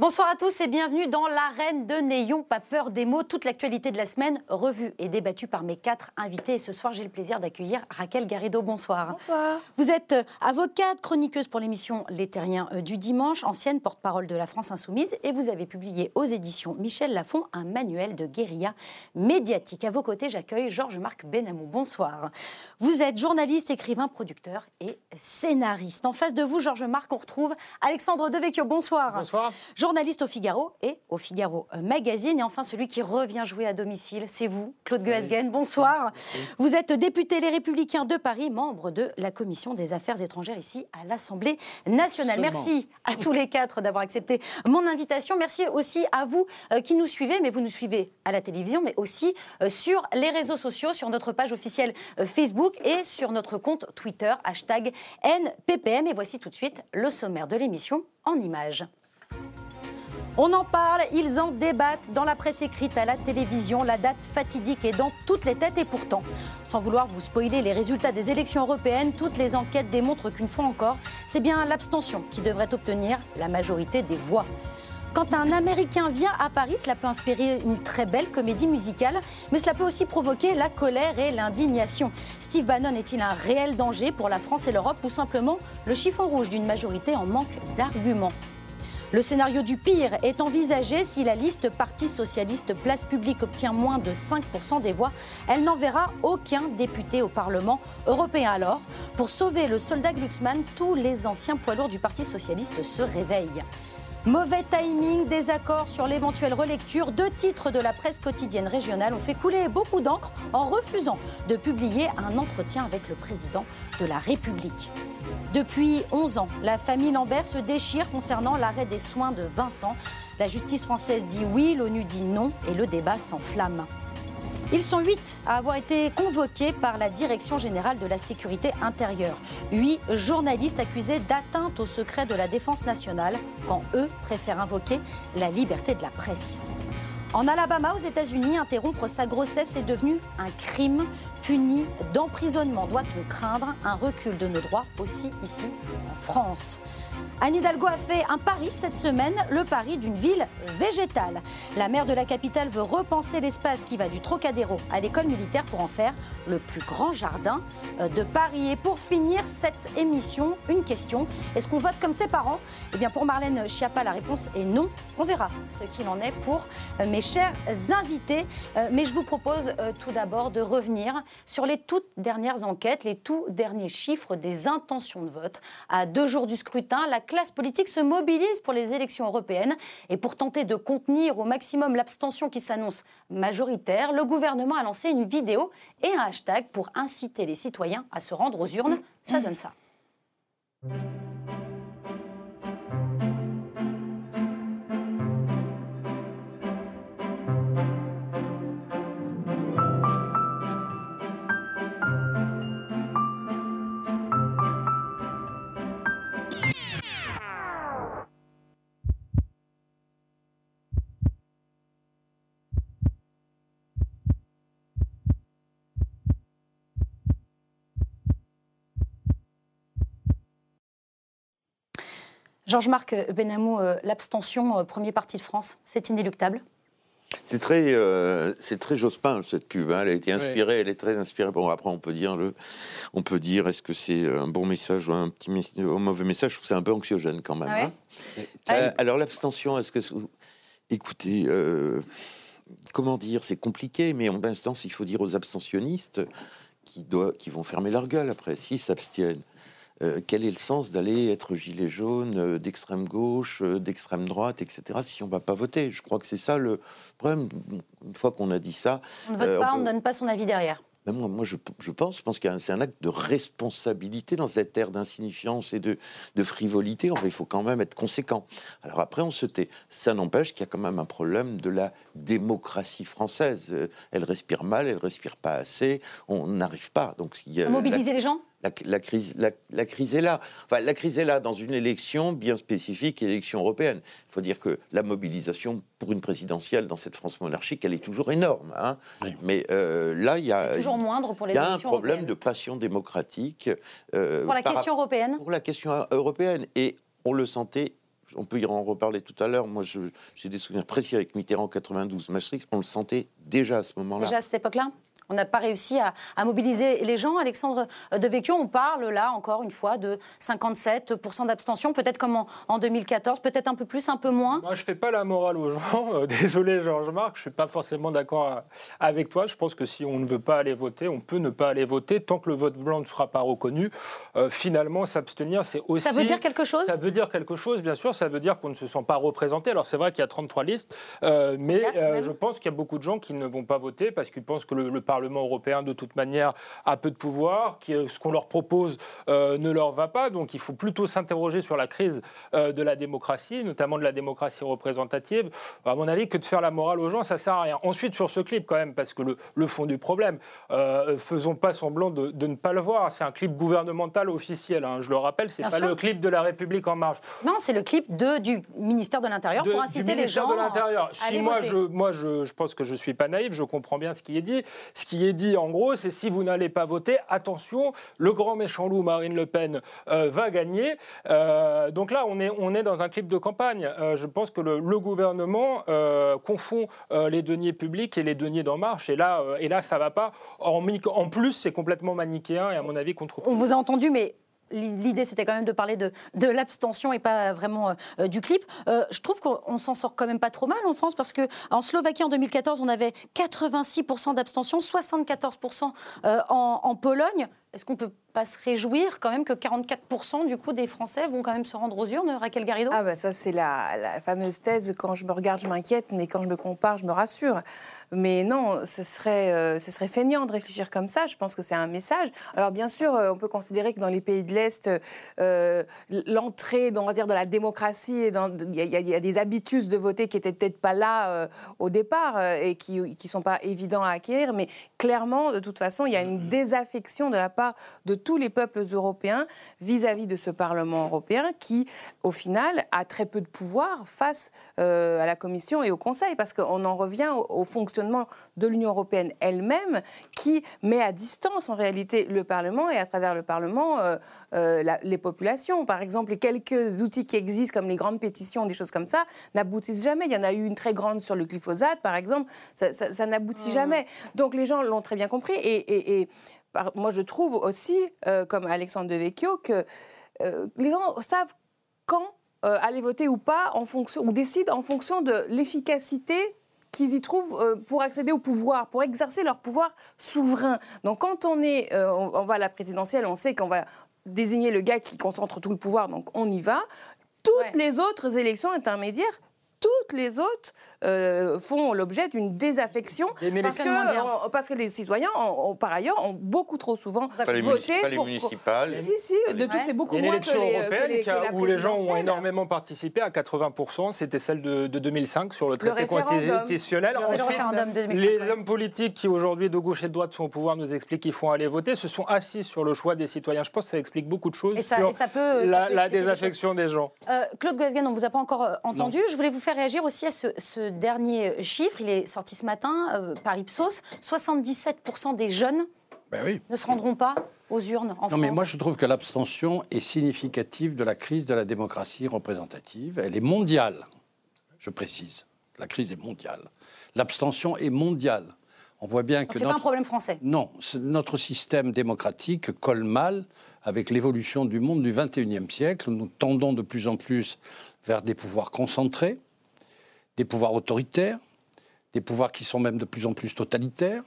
Bonsoir à tous et bienvenue dans l'arène de N'ayons pas peur des mots. Toute l'actualité de la semaine revue et débattue par mes quatre invités. Et ce soir, j'ai le plaisir d'accueillir Raquel Garrido. Bonsoir. Bonsoir. Vous êtes euh, avocate, chroniqueuse pour l'émission Les Terriens euh, du dimanche, ancienne porte-parole de la France Insoumise. Et vous avez publié aux éditions Michel Lafon un manuel de guérilla médiatique. À vos côtés, j'accueille Georges-Marc Benamou. Bonsoir. Vous êtes journaliste, écrivain, producteur et scénariste. En face de vous, Georges-Marc, on retrouve Alexandre Devecchio. Bonsoir. Bonsoir journaliste au Figaro et au Figaro Magazine. Et enfin, celui qui revient jouer à domicile, c'est vous, Claude Guesguen. Bonsoir. Vous êtes député Les Républicains de Paris, membre de la Commission des Affaires étrangères ici à l'Assemblée nationale. Merci à tous les quatre d'avoir accepté mon invitation. Merci aussi à vous euh, qui nous suivez, mais vous nous suivez à la télévision, mais aussi euh, sur les réseaux sociaux, sur notre page officielle euh, Facebook et sur notre compte Twitter, hashtag NPPM. Et voici tout de suite le sommaire de l'émission en images. On en parle, ils en débattent dans la presse écrite, à la télévision. La date fatidique est dans toutes les têtes et pourtant, sans vouloir vous spoiler les résultats des élections européennes, toutes les enquêtes démontrent qu'une fois encore, c'est bien l'abstention qui devrait obtenir la majorité des voix. Quand un Américain vient à Paris, cela peut inspirer une très belle comédie musicale, mais cela peut aussi provoquer la colère et l'indignation. Steve Bannon est-il un réel danger pour la France et l'Europe ou simplement le chiffon rouge d'une majorité en manque d'arguments? Le scénario du pire est envisagé si la liste Parti socialiste Place publique obtient moins de 5% des voix. Elle n'enverra aucun député au Parlement européen. Alors, pour sauver le soldat Glucksmann, tous les anciens poids lourds du Parti socialiste se réveillent. Mauvais timing, désaccord sur l'éventuelle relecture. Deux titres de la presse quotidienne régionale ont fait couler beaucoup d'encre en refusant de publier un entretien avec le président de la République. Depuis 11 ans, la famille Lambert se déchire concernant l'arrêt des soins de Vincent. La justice française dit oui, l'ONU dit non et le débat s'enflamme. Ils sont huit à avoir été convoqués par la Direction générale de la sécurité intérieure. Huit journalistes accusés d'atteinte au secret de la défense nationale quand eux préfèrent invoquer la liberté de la presse. En Alabama, aux États-Unis, interrompre sa grossesse est devenu un crime puni d'emprisonnement. Doit-on craindre un recul de nos droits aussi ici en France? Anne Hidalgo a fait un pari cette semaine, le pari d'une ville végétale. La maire de la capitale veut repenser l'espace qui va du Trocadéro à l'école militaire pour en faire le plus grand jardin euh, de Paris. Et pour finir cette émission, une question. Est-ce qu'on vote comme ses parents? Eh bien pour Marlène Schiappa, la réponse est non. On verra ce qu'il en est pour euh, mes chers invités. Euh, mais je vous propose tout d'abord de revenir sur les toutes dernières enquêtes, les tout derniers chiffres des intentions de vote. À deux jours du scrutin, la classe politique se mobilise pour les élections européennes. Et pour tenter de contenir au maximum l'abstention qui s'annonce majoritaire, le gouvernement a lancé une vidéo et un hashtag pour inciter les citoyens à se rendre aux urnes. Ça donne ça. Georges-Marc Benamou, euh, l'abstention, euh, premier parti de France, c'est inéluctable c'est très, euh, c'est très Jospin cette pub. Hein. Elle a été inspirée, elle est très inspirée. Bon, après on peut dire le, on peut dire est-ce que c'est un bon message ou un petit un mauvais message? Je trouve c'est un peu anxiogène quand même. Ah hein. alors l'abstention, est-ce que, écoutez, comment dire, c'est compliqué, mais en instance, il faut dire aux abstentionnistes qui doivent, qui vont fermer leur gueule après s'ils s'abstiennent. Euh, quel est le sens d'aller être gilet jaune euh, d'extrême gauche, euh, d'extrême droite, etc. si on va pas voter? Je crois que c'est ça le problème. Une fois qu'on a dit ça, on ne vote pas, on ne donne pas son avis derrière. Ben moi, moi je, je, pense, je pense que c'est un acte de responsabilité dans cette ère d'insignifiance et de, de frivolité. il faut quand même être conséquent. Alors après, on se tait. Ça n'empêche qu'il y a quand même un problème de la démocratie française. Elle respire mal, elle respire pas assez. On n'arrive pas. Donc, il y a, mobiliser les gens? La, crise, la, crise est là. Enfin, la crise est là dans une élection bien spécifique, élection européenne. Il faut dire que la mobilisation pour une présidentielle dans cette France monarchique, elle est toujours énorme. Hein. Mais euh, là, il y a toujours moindre pour les y a un problème de passion démocratique euh, pour la question européenne. Pour la question européenne, et on le sentait On peut y en reparler tout à l'heure. Moi, j'ai des souvenirs précis avec Mitterrand 92, Maastricht. On le sentait déjà à ce moment-là. Déjà à cette époque-là on n'a pas réussi à, mobiliser les gens. Alexandre Devecchio, on parle là encore une fois de 57% d'abstention, peut-être comme en, 2014, peut-être un peu plus, un peu moins. Moi, je ne fais pas la morale aux gens. Euh, désolé, Georges-Marc, je ne suis pas forcément d'accord euh, avec toi. Je pense que si on ne veut pas aller voter, on peut ne pas aller voter tant que le vote blanc ne sera pas reconnu. Euh, finalement, s'abstenir, c'est aussi. Ça veut dire quelque chose? Ça veut dire quelque chose, bien sûr. Ça veut dire qu'on ne se sent pas représenté. Alors, c'est vrai qu'il y a 33 listes, mais je pense qu'il y a beaucoup de gens qui ne vont pas voter parce qu'ils pensent que le, le Parlement européen, de toute manière, a peu de pouvoir, que ce qu'on leur propose euh, ne leur va pas. Donc il faut plutôt s'interroger sur la crise euh, de la démocratie, notamment de la démocratie représentative. À mon avis, que de faire la morale aux gens, ça sert à rien. Ensuite, sur ce clip, quand même, parce que le, fond du problème, euh, faisons pas semblant de, ne pas le voir. C'est un clip gouvernemental officiel. Hein. Je le rappelle, c'est pas le clip de la République en marche. Non, c'est le clip de, du ministère de l'Intérieur pour inciter les gens. de l'Intérieur. Si moi, je, moi je, je pense que je suis pas naïf, je comprends bien ce qui est dit. Ce qui est dit en gros, c'est si vous n'allez pas voter, attention, le grand méchant loup Marine Le Pen euh, va gagner. Euh, donc là, on est, on est dans un clip de campagne. Euh, je pense que le, gouvernement confond les deniers publics et les deniers d'En Marche. Et là, et là ça ne va pas. En, en plus, c'est complètement manichéen et à mon avis contre. On vous a entendu, mais L'idée, c'était quand même de parler de, de l'abstention et pas vraiment euh, du clip. Euh, je trouve qu'on s'en sort quand même pas trop mal en France parce qu'en Slovaquie, en 2014, on avait 86% d'abstention, 74% euh, en, en, Pologne. Est-ce qu'on peut pas se réjouir quand même que 44% du coup des Français vont quand même se rendre aux urnes, Raquel Garrido? Ah bah ça c'est la, la, fameuse thèse quand je me regarde je m'inquiète, mais quand je me compare je me rassure. Mais non, ce serait, euh, ce serait feignant de réfléchir comme ça. Je pense que c'est un message. Alors bien sûr, euh, on peut considérer que dans les pays de l'Est, euh, l'entrée, on va dire, de la démocratie, il y, y, a des habitus de voter qui étaient peut-être pas là au départ et qui ne sont pas évidents à acquérir. Mais clairement, de toute façon, il y a une désaffection de la part de tous les peuples européens vis-à-vis de ce Parlement européen qui, au final, a très peu de pouvoir face à la Commission et au Conseil, parce qu'on en revient au, au fonctionnement de l'Union européenne elle-même qui met à distance en réalité le Parlement et à travers le Parlement euh, euh, les populations. Par exemple, les quelques outils qui existent comme les grandes pétitions, des choses comme ça, n'aboutissent jamais. Il y en a eu une très grande sur le glyphosate, par exemple, ça, n'aboutit mmh. jamais. Donc les gens l'ont très bien compris et, moi je trouve aussi, euh, comme Alexandre Devecchio, que les gens savent quand aller voter ou pas en fonction, ou décident en fonction de l'efficacité qu'ils y trouvent euh, pour accéder au pouvoir, pour exercer leur pouvoir souverain. Donc quand on est, euh, on, va à la présidentielle, on sait qu'on va désigner le gars qui concentre tout le pouvoir, donc on y va. Toutes les autres élections intermédiaires toutes les autres euh, font l'objet d'une désaffection parce que, parce que, les citoyens, ont, par ailleurs, ont beaucoup trop souvent pas voté les pour... municipales. Si, si, de toutes, c'est beaucoup moins que les, européenne que où les gens ont énormément participé à 80%, c'était celle de, 2005 sur le traité constitutionnel. Le les hommes politiques qui aujourd'hui de gauche et de droite sont au pouvoir nous expliquent qu'ils font aller voter, se sont assis sur le choix des citoyens. Je pense que ça explique beaucoup de choses et ça, sur ça peut, la, désaffection des, gens. Euh, Claude Guesgen, on ne vous a pas encore euh, entendu. Je voulais vous faire réagir aussi à ce, dernier chiffre. Il est sorti ce matin euh, par Ipsos. 77% des jeunes ben ne se rendront pas aux urnes en non, Mais moi, je trouve que l'abstention est significative de la crise de la démocratie représentative. Elle est mondiale, je précise. La crise est mondiale. L'abstention est mondiale. On voit bien que. C'est pas un problème français. Non, notre système démocratique colle mal avec l'évolution du monde du 21e siècle. Nous tendons de plus en plus vers des pouvoirs concentrés, des pouvoirs autoritaires, des pouvoirs qui sont même de plus en plus totalitaires.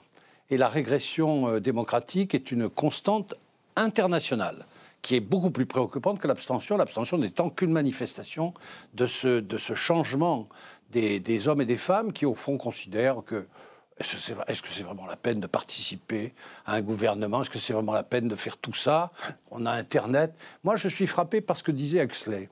Et la régression euh, démocratique est une constante internationale qui est beaucoup plus préoccupante que l'abstention, l'abstention n'étant qu'une manifestation de ce, de ce changement des, hommes et des femmes qui, au fond, considèrent que est-ce que c'est vraiment la peine de participer à un gouvernement Est-ce que c'est vraiment la peine de faire tout ça? On a Internet. Moi, je suis frappé par ce que disait Huxley.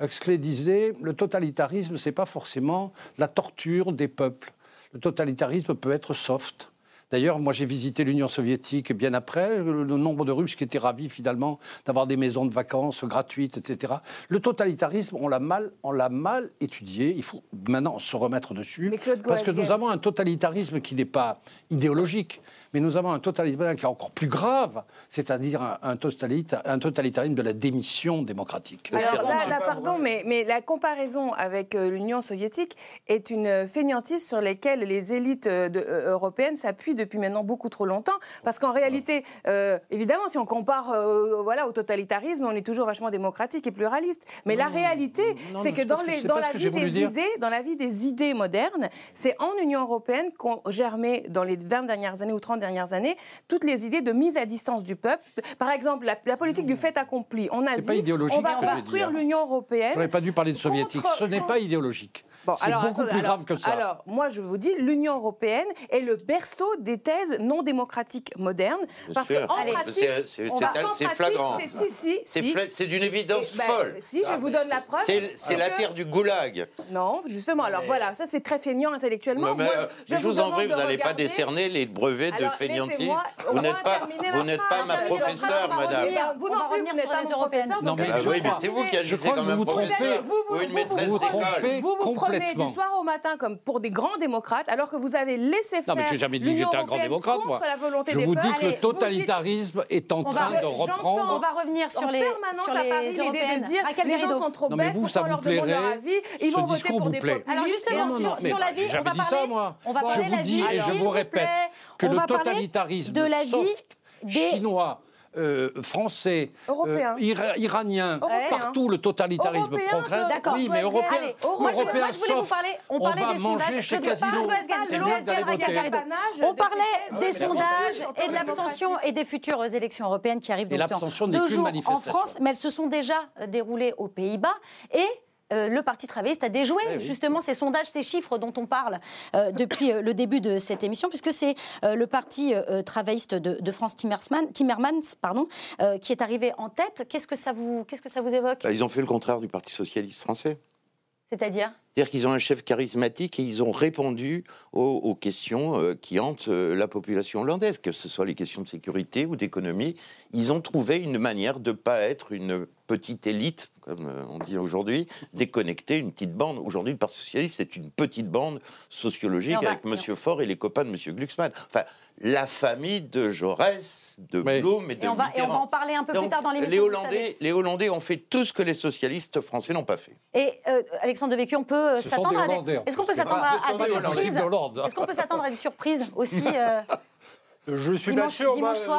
Huxley disait le totalitarisme, c'est pas forcément la torture des peuples. Le totalitarisme peut être soft. D'ailleurs, moi j'ai visité l'Union soviétique bien après, le, nombre de Russes qui étaient ravis finalement d'avoir des maisons de vacances gratuites, etc. Le totalitarisme, on l'a mal, on l'a mal étudié. Il faut maintenant se remettre dessus, parce que nous avons un totalitarisme qui n'est pas idéologique, mais nous avons un totalitarisme qui est encore plus grave, c'est-à-dire un, totalitarisme de la démission démocratique. Alors là, pardon, mais, mais, la comparaison avec euh, l'Union soviétique est une fainéantise sur laquelle les élites euh, euh, européennes s'appuient depuis maintenant beaucoup trop longtemps. Parce qu'en réalité, évidemment, si on compare voilà, au totalitarisme, on est toujours vachement démocratique et pluraliste. Mais la réalité, c'est que, dans, les, dans, la vie des idées, dans la vie des idées modernes, c'est en Union européenne qu'ont germé dans les 20 dernières années ou 30 dernières années toutes les idées de mise à distance du peuple. Par exemple, la, politique du fait accompli. On a dit on va construire l'Union européenne. Je n'aurais pas dû parler de soviétique. Ce n'est pas idéologique. c'est beaucoup plus grave que ça. Alors, moi, je vous dis, l'Union européenne est le berceau des thèses non démocratiques modernes. parce qu'en pratique, c'est flagrant. C'est d'une évidence ben, folle. Si, je vous donne la preuve. C'est la terre du goulag. Non, justement. Alors voilà, ça c'est très feignant intellectuellement. Mais, je, vous, en prie, vous n'allez pas décerner les brevets de Vous n'êtes pas, vous n'êtes pas ma professeure, madame. Vous non plus, vous n'êtes pas mon professeur. Non, mais c'est vous qui agissez comme un professeur ou une maîtresse d'école. Vous vous prenez du soir au matin comme pour des grands démocrates, alors que vous avez laissé faire. Non, mais j'ai jamais dit que j'étais un grand démocrate, moi. Je vous dis que le totalitarisme est en train de reprendre. On va revenir sur les l'idée de dire les gens sont trop bêtes, pourquoi on leur demande leur avis, ils vont voter pour des populistes. Alors justement, sur la vie, on va parler... On va parler je vous dis et je vous répète que le totalitarisme soft chinois euh, français, euh, iranien, partout le totalitarisme progresse. Oui, mais européen, européen moi, je voulais vous parler. On, parlait des sondages. Chez Casino. On parlait des sondages et de l'abstention et des futures élections européennes qui arrivent dans deux jours en France, mais elles se sont déjà déroulées aux Pays-Bas et euh, le Parti travailliste a déjoué eh justement ces sondages, ces chiffres dont on parle euh, depuis euh, le début de cette émission, puisque c'est le Parti travailliste de, France Timmermans, Timmermans pardon, qui est arrivé en tête. Qu'est-ce que ça vous, qu'est-ce que ça vous évoque? Bah, Ils ont fait le contraire du Parti socialiste français. C'est-à-dire? C'est-à-dire qu'ils ont un chef charismatique et ils ont répondu aux, questions qui hantent la population hollandaise, que ce soit les questions de sécurité ou d'économie. Ils ont trouvé une manière de ne pas être une petite élite, comme euh, on dit aujourd'hui, déconnecter une petite bande. Aujourd'hui, le Parti Socialiste, c'est une petite bande sociologique avec M. Faure et les copains de M. Glucksmann. Enfin, la famille de Jaurès, de Blum et de et on, va, et on va en parler un peu plus tard dans l'émission. Les Hollandais, les Hollandais ont fait tout ce que les socialistes français n'ont pas fait. Et euh, Alexandre Devecchio, on peut euh, s'attendre à des... Est-ce qu'on peut s'attendre à, des surprises Est-ce qu'on peut s'attendre à des surprises aussi je suis pas sûr.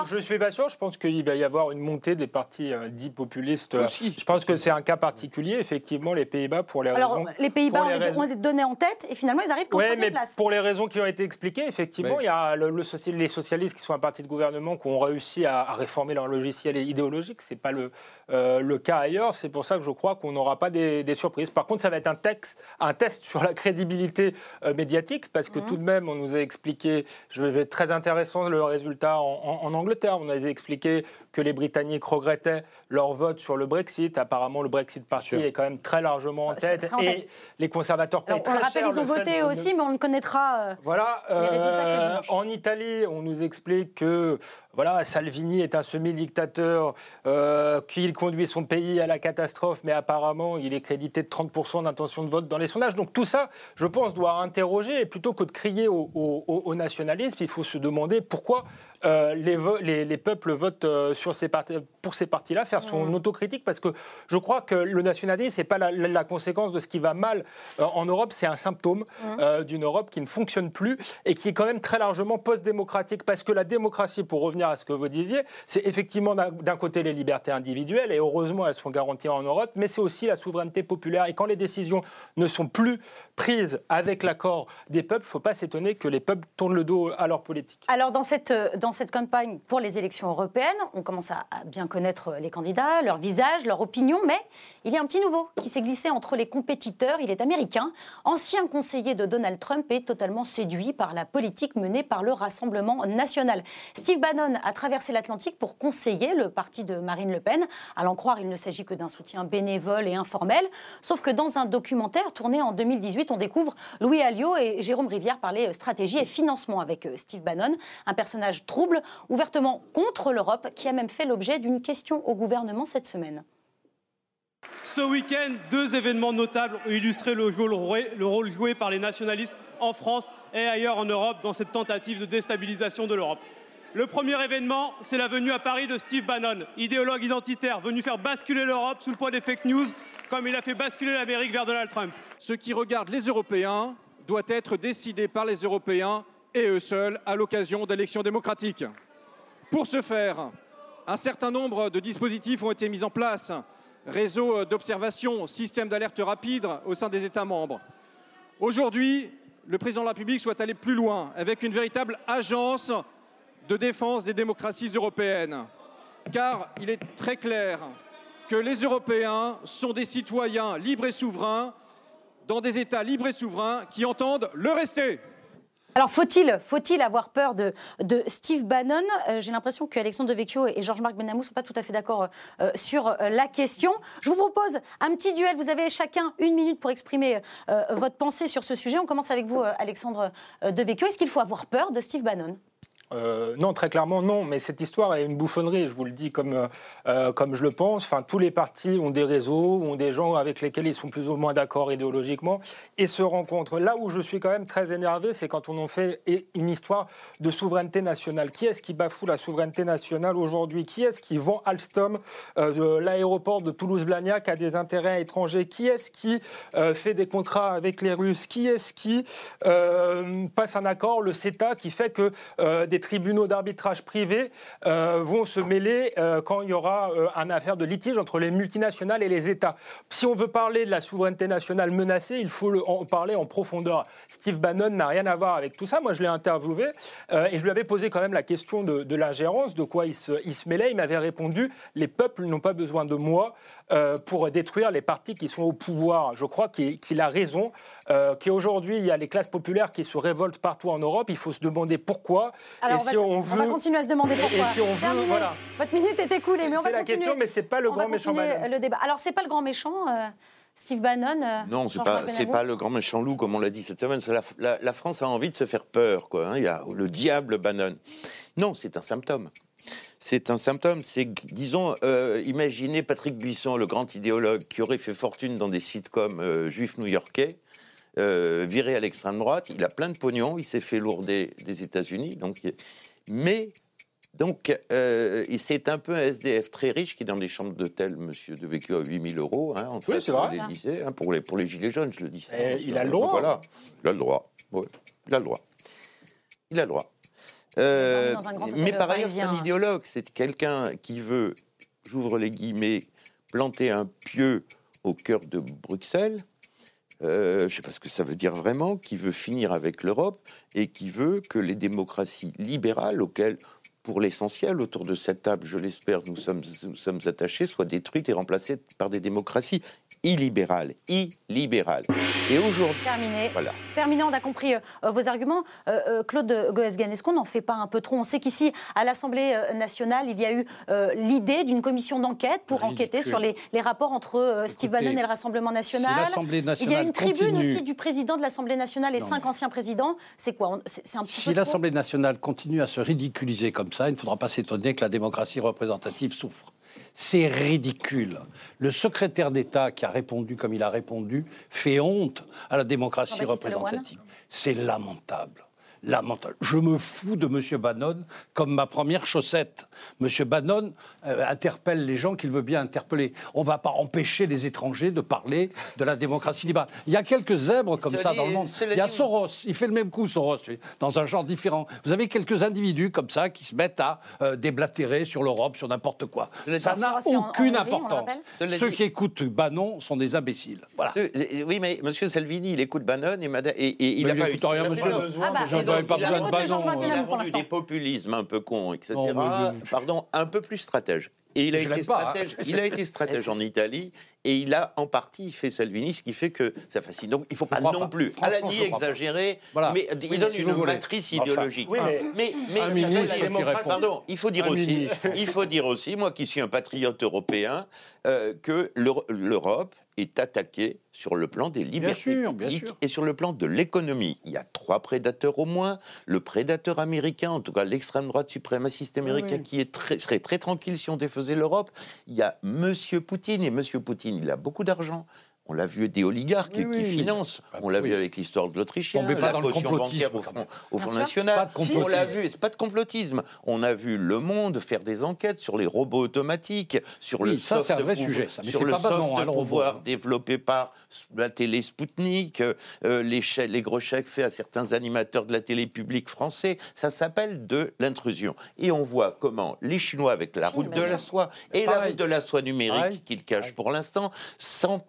je suis pas sûr. Je pense qu'il va y avoir une montée des partis euh, dits populistes. Je pense que c'est un cas particulier. Effectivement, les Pays-Bas pour les Alors, raisons. les Pays-Bas ont été donnés en tête et finalement ils arrivent qu'en ouais, mais place. Pour les raisons qui ont été expliquées, effectivement, il y a le, les socialistes qui sont un parti de gouvernement qui ont réussi à, réformer leur logiciel idéologique. C'est pas le euh, le cas ailleurs. C'est pour ça que je crois qu'on n'aura pas des, surprises. Par contre, ça va être un texte, un test sur la crédibilité euh, médiatique parce que mmh. tout de même, on nous a expliqué. Je vais être très intéressant le résultat en, Angleterre. On nous a expliqué que les Britanniques regrettaient leur vote sur le Brexit. Apparemment, le Brexit Party est quand même très largement en tête. et les conservateurs payent très on le rappelle, ils ont voté aussi, mais on ne connaîtra euh, voilà, les résultats En Italie, on nous explique que voilà, Salvini est un semi-dictateur euh, qui conduit son pays à la catastrophe, mais apparemment, il est crédité de 30% d'intention de vote dans les sondages. Donc tout ça, je pense, doit interroger, et plutôt que de crier au, au nationalisme, il faut se demander pourquoi pourquoi euh, les, les, peuples votent euh, sur ces pour ces partis-là, faire son mmh. autocritique, parce que je crois que le nationalisme, ce n'est pas la, conséquence de ce qui va mal euh, en Europe, c'est un symptôme mmh. d'une Europe qui ne fonctionne plus et qui est quand même très largement post-démocratique, parce que la démocratie, pour revenir à ce que vous disiez, c'est effectivement d'un côté les libertés individuelles, et heureusement elles sont garanties en Europe, mais c'est aussi la souveraineté populaire. Et quand les décisions ne sont plus prises avec l'accord des peuples, il ne faut pas s'étonner que les peuples tournent le dos à leur politique. Alors dans cette, dans cette campagne pour les élections européennes, on commence à, bien connaître les candidats, leur visage, leur opinion, mais il y a un petit nouveau qui s'est glissé entre les compétiteurs. Il est américain, ancien conseiller de Donald Trump et totalement séduit par la politique menée par le Rassemblement national. Steve Bannon a traversé l'Atlantique pour conseiller le parti de Marine Le Pen. À l'en croire, il ne s'agit que d'un soutien bénévole et informel. Sauf que dans un documentaire tourné en 2018, on découvre Louis Alliot et Jérôme Rivière parler stratégie et financement avec euh, Steve Bannon, un personnage trouble, ouvertement contre l'Europe, qui a même fait l'objet d'une question au gouvernement cette semaine. Ce week-end, deux événements notables ont illustré le rôle joué par les nationalistes en France et ailleurs en Europe dans cette tentative de déstabilisation de l'Europe. Le premier événement, c'est la venue à Paris de Steve Bannon, idéologue identitaire, venu faire basculer l'Europe sous le poids des fake news, comme il a fait basculer l'Amérique vers Donald Trump. Ce qui regarde les Européens doit être décidé par les Européens et eux seuls à l'occasion d'élections démocratiques. Pour ce faire, un certain nombre de dispositifs ont été mis en place réseau d'observation, système d'alerte rapide au sein des États membres. Aujourd'hui, le président de la République souhaite aller plus loin avec une véritable agence de défense des démocraties européennes. Car il est très clair que les Européens sont des citoyens libres et souverains dans des États libres et souverains qui entendent le rester. Alors faut-il faut avoir peur de, Steve Bannon? Euh, J'ai l'impression qu'Alexandre Devecchio et Georges-Marc Benamou ne sont pas tout à fait d'accord euh, sur euh, la question. Je vous propose un petit duel. Vous avez chacun une minute pour exprimer votre pensée sur ce sujet. On commence avec vous, Alexandre Devecchio. Est-ce qu'il faut avoir peur de Steve Bannon? Euh, non, très clairement non, mais cette histoire est une bouffonnerie, je vous le dis comme, euh, comme je le pense. Enfin, tous les partis ont des réseaux, ont des gens avec lesquels ils sont plus ou moins d'accord idéologiquement et se rencontrent. Là où je suis quand même très énervé, c'est quand on en fait une histoire de souveraineté nationale. Qui est-ce qui bafoue la souveraineté nationale aujourd'hui? Qui est-ce qui vend Alstom euh, de l'aéroport de Toulouse-Blagnac à des intérêts étrangers? Qui est-ce qui fait des contrats avec les Russes? Qui est-ce qui passe un accord, le CETA, qui fait que des tribunaux d'arbitrage privés euh, vont se mêler euh, quand il y aura euh, un affaire de litige entre les multinationales et les États. Si on veut parler de la souveraineté nationale menacée, il faut en parler en profondeur. Steve Bannon n'a rien à voir avec tout ça. Moi, je l'ai interviewé et je lui avais posé quand même la question de, l'ingérence, de quoi il se, il se mêlait. Il m'avait répondu les peuples n'ont pas besoin de moi pour détruire les partis qui sont au pouvoir. Je crois qu'il a raison, qu'aujourd'hui, il y a les classes populaires qui se révoltent partout en Europe. Il faut se demander pourquoi on, va, continuer à se demander pourquoi. Et si on veut, voilà. Votre minute est écoulée, mais on va continuer. C'est la question, mais c'est pas le grand méchant Bannon. le débat. Alors c'est pas le grand méchant. Euh, Steve Bannon euh, Non, c'est pas, pas le grand méchant loup, comme on l'a dit cette semaine. La, France a envie de se faire peur, quoi. Hein. Il y a le diable Bannon. Non, c'est un symptôme. C'est un symptôme. C'est, disons, euh, imaginez Patrick Buisson, le grand idéologue, qui aurait fait fortune dans des sitcoms juifs new-yorkais. Euh, viré à l'extrême droite. Il a plein de pognon. Il s'est fait lourder des États-Unis. Donc, mais donc, euh, c'est un peu un SDF très riche qui est dans des chambres d'hôtel, monsieur de vécu à 8000 euros, hein, oui, c'est vrai. Hein, pour, les, pour les gilets jaunes, je le dis. il a le droit. Voilà, il a le droit. il a le droit. Il a le droit. Euh, mais par ailleurs, c'est un idéologue. C'est quelqu'un qui veut, j'ouvre les guillemets, planter un pieu au cœur de Bruxelles euh, je ne sais pas ce que ça veut dire vraiment, qui veut finir avec l'Europe et qui veut que les démocraties libérales, auxquelles, pour l'essentiel, autour de cette table, je l'espère, nous sommes, nous sommes attachés, soient détruites et remplacées par des démocraties illibéral, illibéral. Et aujourd'hui. Terminé. Voilà. Terminé, on a compris euh, vos arguments. Euh, euh, Claude Goesgen, est-ce qu'on n'en fait pas un peu trop? On sait qu'ici, à l'Assemblée nationale, il y a eu l'idée d'une commission d'enquête pour enquêter sur les, rapports entre Steve Bannon et le Rassemblement national. il y a une tribune aussi du président de l'Assemblée nationale et cinq anciens présidents. C'est quoi? C'est un Si l'Assemblée nationale continue à se ridiculiser comme ça, il ne faudra pas s'étonner que la démocratie représentative souffre. C'est ridicule. Le secrétaire d'État qui a répondu comme il a répondu fait honte à la démocratie représentative. C'est lamentable lamentable. Je me fous de M. Bannon comme ma première chaussette. M. Bannon euh, interpelle les gens qu'il veut bien interpeller. On ne va pas empêcher les étrangers de parler de la démocratie libérale. Il y a quelques zèbres comme ça dans le monde. Il y a Soros, il fait le même coup, Soros, dans un genre différent. Vous avez quelques individus comme ça qui se mettent à euh, déblatérer sur l'Europe, sur n'importe quoi. Ça n'a aucune importance. Ceux qui écoutent Bannon sont des imbéciles. Voilà. Oui, mais M. Salvini, il écoute Bannon et, il n'a pas eu... rien, monsieur. Ah bah, pas besoin de Il a rendu des populismes un peu cons, etc. Pardon, un peu plus stratège. Et il a, été hein. stratège, il a été stratège en Italie et il a en partie fait Salvini, ce qui fait que ça fascine. Donc il ne faut pas non plus, à la nuit exagérer, mais il donne une matrice idéologique. mais, mais, pardon, il faut dire aussi, il faut dire aussi, moi qui suis un patriote européen, euh, que l'Europe est attaquée sur le plan des libertés publiques et sur le plan de l'économie. Il y a trois prédateurs au moins. Le prédateur américain, en tout cas l'extrême droite suprémaciste américain, qui est très, serait très tranquille si on défaisait l'Europe. Il y a Monsieur Poutine, et Monsieur Poutine, il a beaucoup d'argent. On l'a vu des oligarques qui financent. Ah, on l'a vu avec l'histoire de l'Autrichien, la caution bancaire au Front, au Front National. On l'a vu, c'est pas de complotisme. On a vu Le Monde faire des enquêtes sur les robots automatiques, sur le ça, soft, vrai sujet, sur le soft hein, pouvoir développé par la télé Sputnik, euh, les, les gros chèques faits à certains animateurs de la télé publique français. Ça s'appelle de l'intrusion. Et on voit comment les Chinois, avec la route de la soie et la route de la soie numérique qu'ils cachent pour l'instant, sans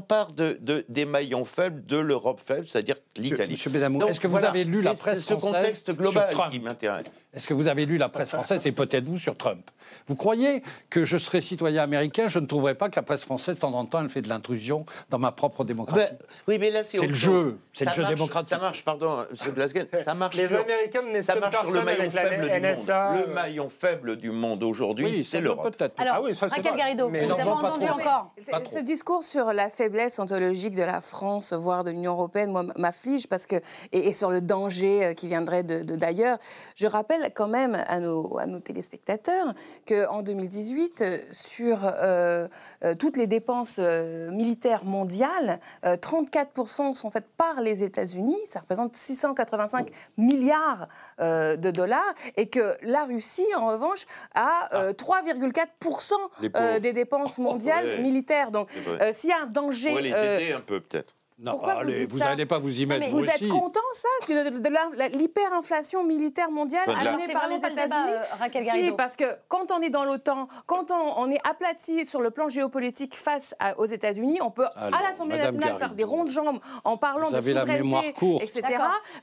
part de, des maillons faibles de l'Europe faible, c'est-à-dire l'Italie. Monsieur Bédamou, est-ce que vous avez lu la presse française ce contexte global qui m'intéresse. Est-ce que vous avez lu la presse française et peut-être vous sur Trump? Vous croyez que je serais citoyen américain, je ne trouverais pas que la presse française, de temps en temps, elle fait de l'intrusion dans ma propre démocratie? Ben, Oui, mais là, c'est le jeu. C'est le jeu démocratique. Ça marche, pardon, M. Glasgow, ça marche Les sur, Américains ça marche sur le maillon faible du monde. Le maillon faible du monde aujourd'hui, c'est l'Europe. Alors, ah oui, Raquel Garrido, vous avez entendu encore? Ce discours sur la faiblesse ontologique de la France, voire de l'Union européenne, moi, m'afflige parce que, et, sur le danger euh, qui viendrait d'ailleurs, je rappelle quand même à à nos, téléspectateurs qu'en 2018, euh, sur euh, euh, toutes les dépenses militaires mondiales, 34% sont faites par les États-Unis, ça représente 685 milliards de dollars, et que la Russie, en revanche, a 3,4% ah. des dépenses mondiales militaires. Donc, s'il y a un danger... On les aider un peu, peut-être. Non, Pourquoi vous n'allez pas vous y mettre. vous, êtes content, ça, de, l'hyperinflation militaire mondiale amenée par les États-Unis? Si, parce que quand on est dans l'OTAN, quand on, est aplati sur le plan géopolitique face aux États-Unis, on peut à l'Assemblée nationale faire des rondes jambes en parlant de souveraineté, etc.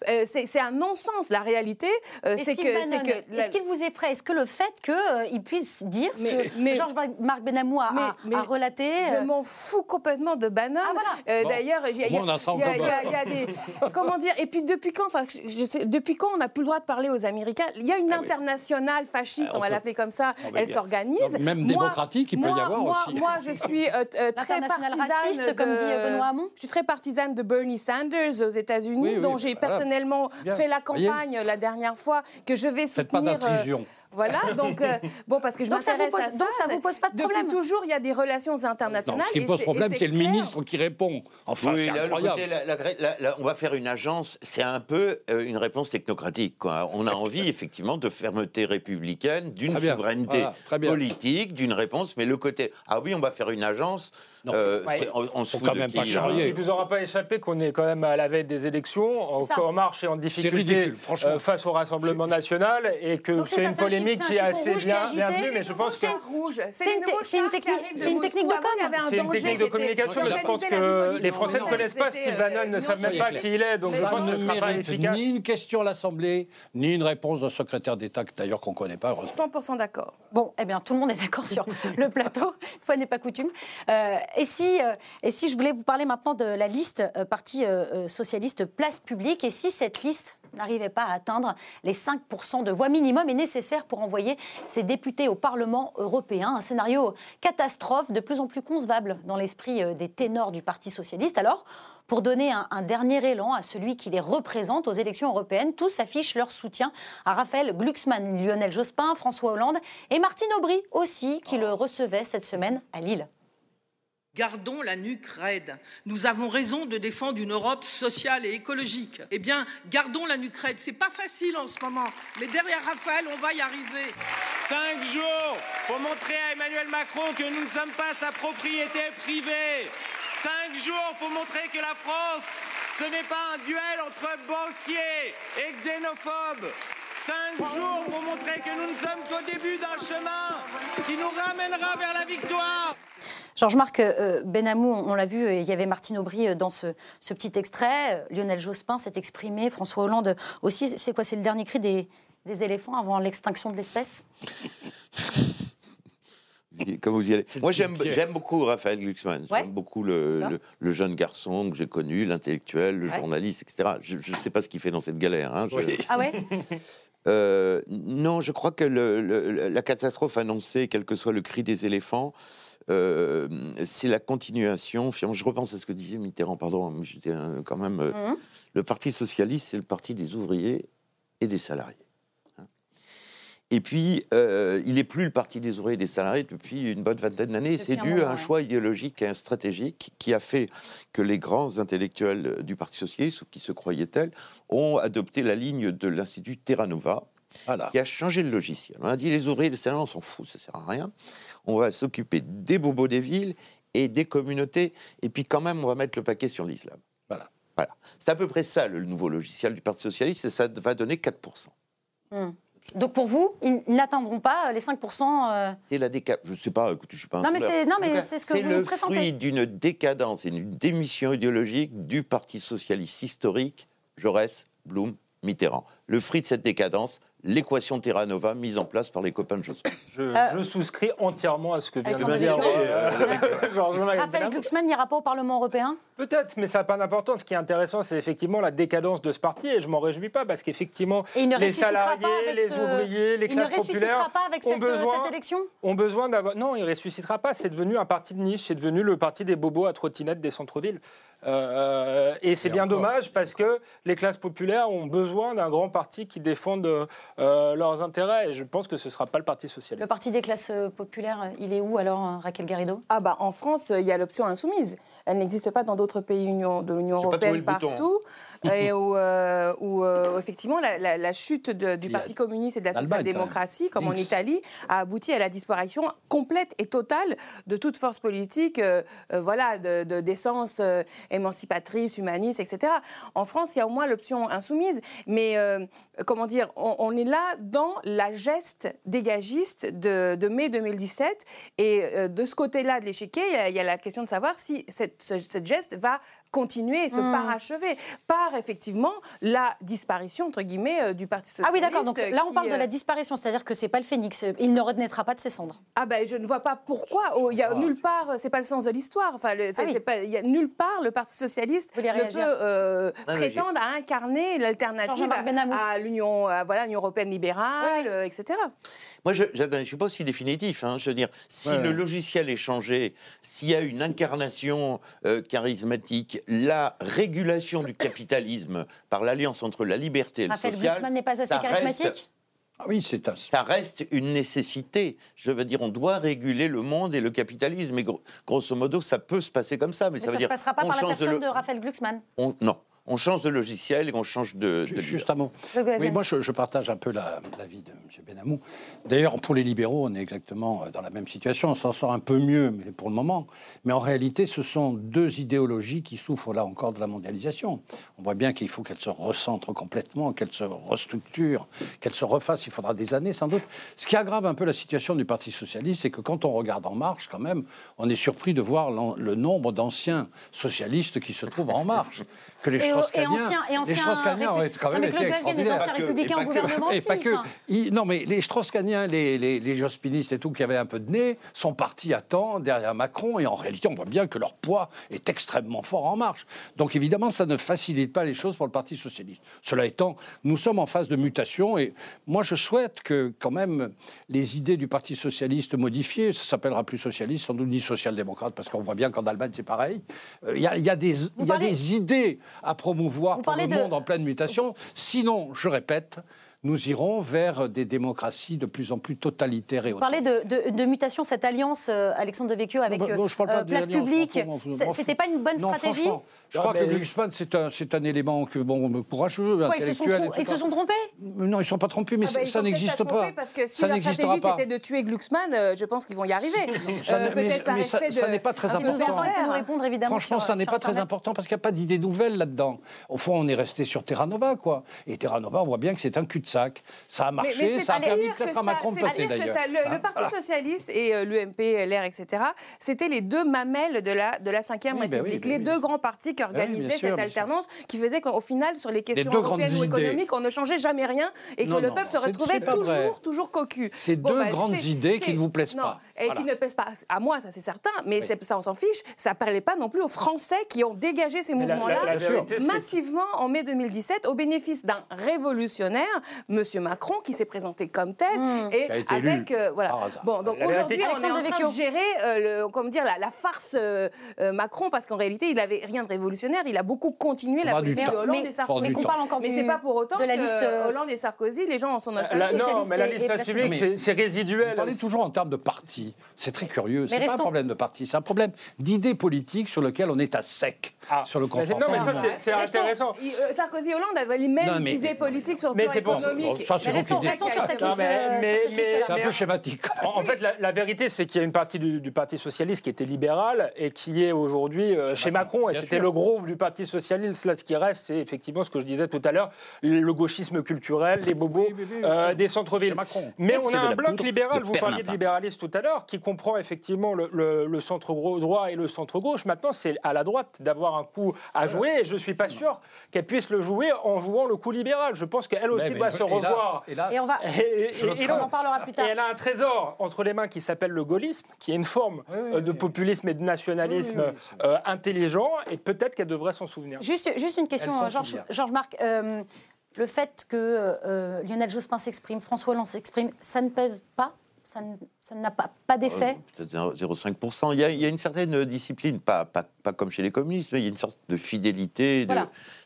Euh, c'est un non-sens. La réalité, euh, c'est que. Est-ce qu'il vous est prêt Est-ce que le fait qu'il euh, puisse dire ce que Georges-Marc Benamou a, relaté. Je m'en fous complètement de Bannon. Ah, D'ailleurs, il il y, a des. Comment dire Et puis depuis quand, enfin, depuis quand on n'a plus le droit de parler aux Américains? Il y a une ah internationale fasciste, ah, on, va l'appeler comme ça. elle s'organise. Même démocratique, il peut y avoir aussi. Moi, je suis euh, euh, très partisane raciste, comme dit euh, Benoît Hamon? Je suis très partisane de Bernie Sanders aux États-Unis, dont j'ai personnellement fait la campagne la dernière fois, que je vais soutenir. Faites pas voilà, donc, euh, bon, parce que je m'intéresse à ça. Donc ça vous pose pas de problème Depuis toujours, il y a des relations internationales. ce qui pose problème, c'est le ministre qui répond. Enfin, c'est incroyable. on va faire une agence, c'est un peu euh, une réponse technocratique. Quoi. On a envie, effectivement, de fermeté républicaine, d'une souveraineté politique, d'une réponse, mais le côté, ah oui, on va faire une agence, euh, on, se quand même pas charrier. Il ne vous aura pas échappé qu'on est quand même à la veille des élections, en, marche et en difficulté euh, face au Rassemblement national, et que c'est une polémique qui est assez bien, bienvenue, mais je pense que... C'est une, technique, de com. C'est une technique de communication, mais je pense que les Français ne connaissent pas Steve Bannon, ne savent même pas qui il est, donc je pense que ce ne sera pas efficace. Ni une question à l'Assemblée, ni une réponse d'un secrétaire d'État, d'ailleurs qu'on ne connaît pas. 100% d'accord. Bon, eh bien, tout le monde est d'accord sur le plateau, une fois n'est pas coutume. Et si, euh, et si je voulais vous parler maintenant de la liste euh, Parti euh, socialiste place publique, et si cette liste n'arrivait pas à atteindre les 5% de voix minimum est nécessaire pour envoyer ses députés au Parlement européen? Un scénario catastrophe de plus en plus concevable dans l'esprit des ténors du Parti socialiste. Alors, pour donner un, un, dernier élan à celui qui les représente aux élections européennes, tous affichent leur soutien à Raphaël Glucksmann, Lionel Jospin, François Hollande et Martine Aubry aussi, qui le recevait cette semaine à Lille. Gardons la nuque raide. Nous avons raison de défendre une Europe sociale et écologique. Eh bien, gardons la nuque raide. C'est pas facile en ce moment, mais derrière Raphaël, on va y arriver. Cinq jours pour montrer à Emmanuel Macron que nous ne sommes pas sa propriété privée. Cinq jours pour montrer que la France, ce n'est pas un duel entre banquiers et xénophobes. Cinq jours pour montrer que nous ne sommes qu'au début d'un chemin qui nous ramènera vers la victoire. Georges-Marc euh, Benamou, on, l'a vu, euh, il y avait Martine Aubry euh, dans ce, petit extrait. Lionel Jospin s'est exprimé, François Hollande aussi. C'est quoi C'est le dernier cri des, éléphants avant l'extinction de l'espèce? Comme vous y Moi, j'aime beaucoup Raphaël Glucksmann. J'aime beaucoup le, jeune garçon que j'ai connu, l'intellectuel, le journaliste, etc. Je ne sais pas ce qu'il fait dans cette galère. Hein, Ah ouais? Euh, Non, je crois que la catastrophe annoncée, quel que soit le cri des éléphants, euh, c'est la continuation. Je repense à ce que disait Mitterrand, pardon, j'étais quand même. Euh, mmh. Le Parti socialiste, c'est le parti des ouvriers et des salariés. Et puis, euh, il n'est plus le parti des ouvriers et des salariés depuis une bonne vingtaine d'années. C'est dû à un choix idéologique et stratégique qui a fait que les grands intellectuels du Parti socialiste, ou qui se croyaient tels, ont adopté la ligne de l'Institut Terra Nova, qui a changé le logiciel. On a dit les ouvriers et les salariés, on s'en fout, ça sert à rien. On va s'occuper des bobos des villes et des communautés, et puis quand même, on va mettre le paquet sur l'islam. Voilà. voilà. C'est à peu près ça le nouveau logiciel du Parti socialiste, et ça va donner 4%. Donc pour vous, ils n'atteindront pas les 5%. Euh... C'est la décadence. Je ne sais pas, écoute, je suis pas un Non, mais c'est, non, mais c'est ce que vous nous présentez. C'est le fruit d'une décadence et d'une démission idéologique du Parti socialiste historique, Jaurès, Blum, Mitterrand. Le fruit de cette décadence, l'équation Terra Nova mise en place par les copains de Jospin. Je, euh, souscris entièrement à ce que vient de dire euh, Raphaël Glucksmann n'ira pas au Parlement européen? Peut-être, mais ça n'a pas d'importance. Ce qui est intéressant, c'est effectivement la décadence de ce parti, et je m'en réjouis pas, parce qu'effectivement, les salariés, les ouvriers, les classes populaires pas avec cette, besoin, cette élection? ont besoin d'avoir... Non, il ne ressuscitera pas. C'est devenu un parti de niche, c'est devenu le parti des bobos à trottinette des centres-villes. Euh, et c'est bien dommage parce que les classes populaires ont besoin d'un grand parti qui défende euh, leurs intérêts. Et je pense que ce ne sera pas le Parti socialiste. Le parti des classes euh, populaires, il est où alors, Raquel Garrido? Ah bah en France, il y a l'option insoumise. Elle n'existe pas dans d'autres pays de l'Union européenne partout. et où, où, effectivement la, chute du Parti communiste et de la social-démocratie, comme en Italie, a abouti à la disparition complète et totale de toute force politique, voilà, de d'essence émancipatrice, humaniste, etc. En France, il y a au moins l'option insoumise, mais euh, comment dire, on, est là dans la geste dégagiste de, mai 2017, et euh, de ce côté-là de l'échiquier, il, y, a la question de savoir si cette, cette geste va continuer et se hmm. parachever par effectivement la disparition entre guillemets euh, du Parti socialiste. Ah oui, d'accord. Donc là, on parle de la euh, disparition, c'est-à-dire que c'est pas le phénix. Il ne renaîtra pas de ses cendres. Ah ben, je ne vois pas pourquoi. Oh, il y a ah. nulle part. C'est pas le sens de l'histoire. Enfin, ah pas. Il y a nulle part le Parti socialiste ne peut euh, prétendre à incarner l'alternative à, l'Union, voilà, l'Union européenne libérale, etc. Moi, je ne suis pas aussi définitif. Hein. Je veux dire, si le logiciel est changé, s'il y a une incarnation charismatique, la régulation du capitalisme par l'alliance entre la liberté et le Raphaël social, n'est pas assez charismatique? Ah oui, c'est Ça reste une nécessité. Je veux dire, on doit réguler le monde et le capitalisme. Et grosso modo, ça peut se passer comme ça. Mais, ça, veut dire. Ça ne passera pas par la personne de, Raphaël Glucksmann. non on change de logiciel et on change de. Justement. Oui, moi, je, partage un peu l'avis de M. Benamou. D'ailleurs, pour les libéraux, on est exactement dans la même situation. On s'en sort un peu mieux, mais pour le moment. Mais en réalité, ce sont deux idéologies qui souffrent là encore de la mondialisation. On voit bien qu'il faut qu'elles se recentrent complètement, qu'elles se restructurent, qu'elles se refassent. Il faudra des années, sans doute. Ce qui aggrave un peu la situation du Parti socialiste, c'est que quand on regarde En Marche, quand même, on est surpris de voir le nombre d'anciens socialistes qui se trouvent En Marche. Que les Strauss-Kahniens ont quand même été extraordinaires. républicain au gouvernement et pas que. non, mais les Strauss-Kahniens, les, les, les, jospinistes et tout, qui avaient un peu de nez, sont partis à temps derrière Macron. Et en réalité, on voit bien que leur poids est extrêmement fort en marche. Donc évidemment, ça ne facilite pas les choses pour le Parti socialiste. Cela étant, nous sommes en phase de mutation. Et moi, je souhaite que quand même les idées du Parti socialiste modifiées, ça s'appellera plus socialiste, sans doute ni social-démocrate, parce qu'on voit bien qu'en Allemagne, c'est pareil. Euh, il y, y, a des, y a des idées à promouvoir pour le monde en pleine mutation. Sinon, je répète, nous irons vers des démocraties de plus en plus totalitaires et Vous parlez de, de, mutation, cette alliance, euh, Alexandre de Vecchio, avec euh, Place Publique, c'était pas une bonne stratégie Je crois que Glucksmann, c'est un, un élément que, bon, courageux, intellectuel. Ils se, sont trompés Non, ils ne sont pas trompés, mais ah bah, ça n'existe pas. Parce que si la stratégie c'était de tuer Glucksmann, euh, je pense qu'ils vont y arriver. mais, ça n'est pas très important. Franchement, ça n'est pas très important parce qu'il n'y a pas d'idée nouvelle là-dedans. Au fond, on est resté sur Terra Nova, quoi. Et Terra Nova, on voit bien que c'est un cul sac. Ça a marché, ça a permis peut-être à Macron de passer d'ailleurs. Le, hein Parti Socialiste et euh, l'UMP, LR, etc., c'était les deux mamelles de la, de la Ve ben République. les deux grands partis qui organisaient cette alternance, qui faisait qu'au final, sur les questions européennes ou économiques, on ne changeait jamais rien et que le peuple se retrouvait toujours, toujours cocu. C'est deux bah, grandes idées qui ne vous plaisent pas. Et qui ne pèse pas à moi, ça c'est certain, mais ça on s'en fiche, ça ne parlait pas non plus aux Français qui ont dégagé ces mouvements-là massivement en mai 2017 au bénéfice d'un révolutionnaire, M. Macron, qui s'est présenté comme tel, hmm. et avec... Euh, voilà. Bon, donc aujourd'hui, on est en train de gérer euh, le, comment dire, la, farce euh, Macron, parce qu'en réalité, il n'avait rien de révolutionnaire, il a beaucoup continué la politique de Hollande et Sarkozy. Mais, parle encore mais c'est pas pour autant de la liste Hollande et Sarkozy, les gens en sont nostalgiques. Non, mais la liste publique, c'est résiduel. Vous parlez toujours en termes de parti. C'est très curieux. C'est pas un problème de parti, c'est un problème d'idées politiques sur lequel on est à sec ah. sur le. Non, mais ça, c'est intéressant. Euh, Sarkozy et Hollande avaient les mêmes idées politiques sur le plan économique. Ça, c'est restons, restons sur cette liste. C'est un peu schématique. En fait, la vérité, c'est qu'il y a une partie du Parti socialiste qui était libérale et qui est aujourd'hui euh, chez Macron. Et c'était le gros du Parti socialiste. Là, ce qui reste, c'est effectivement ce que je disais tout à l'heure, le gauchisme culturel, les bobos euh, des centres-villes. Mais on a un bloc libéral, vous parliez de libéralisme tout à l'heure, qui comprend effectivement le centre droit et le centre gauche. Maintenant, c'est à la droite d'avoir un coup à jouer et je ne suis pas sûr qu'elle puisse le jouer en jouant le coup libéral. Je pense qu'elle aussi doit se revoir. et on, va, on en parlera plus tard. Et elle a un trésor entre les mains qui s'appelle le gaullisme, qui est une forme euh, de populisme et de nationalisme euh, intelligent et peut-être qu'elle devrait s'en souvenir. Juste, juste une question, Georges George Marc. Euh, le fait que Lionel Jospin s'exprime, François Hollande s'exprime, ça ne pèse pas ça n'a pas, pas d'effet euh, Peut-être 0,5%. Il, il, y a une certaine discipline, pas, pas, pas, comme chez les communistes, mais il y a une sorte de fidélité, de,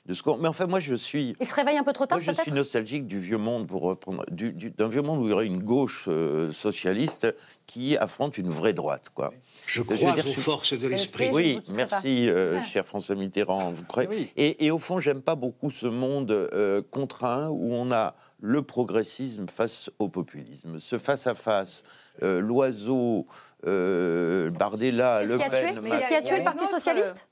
de ce qu'on... Mais enfin, moi, je suis... Il se réveille un peu trop tard, Moi, je suis nostalgique du vieux monde, pour reprendre... d'un vieux monde où il y aurait une gauche euh, socialiste qui affronte une vraie droite, quoi. Je crois aux forces de l'esprit. Oui, merci, euh, cher François Mitterrand. Vous croyez et, et, au fond, j'aime pas beaucoup ce monde contraint où on a le progressisme face au populisme. Ce face-à-face, euh, l'oiseau, euh, Bardella, Le Pen... C'est ce qui a tué le Parti socialiste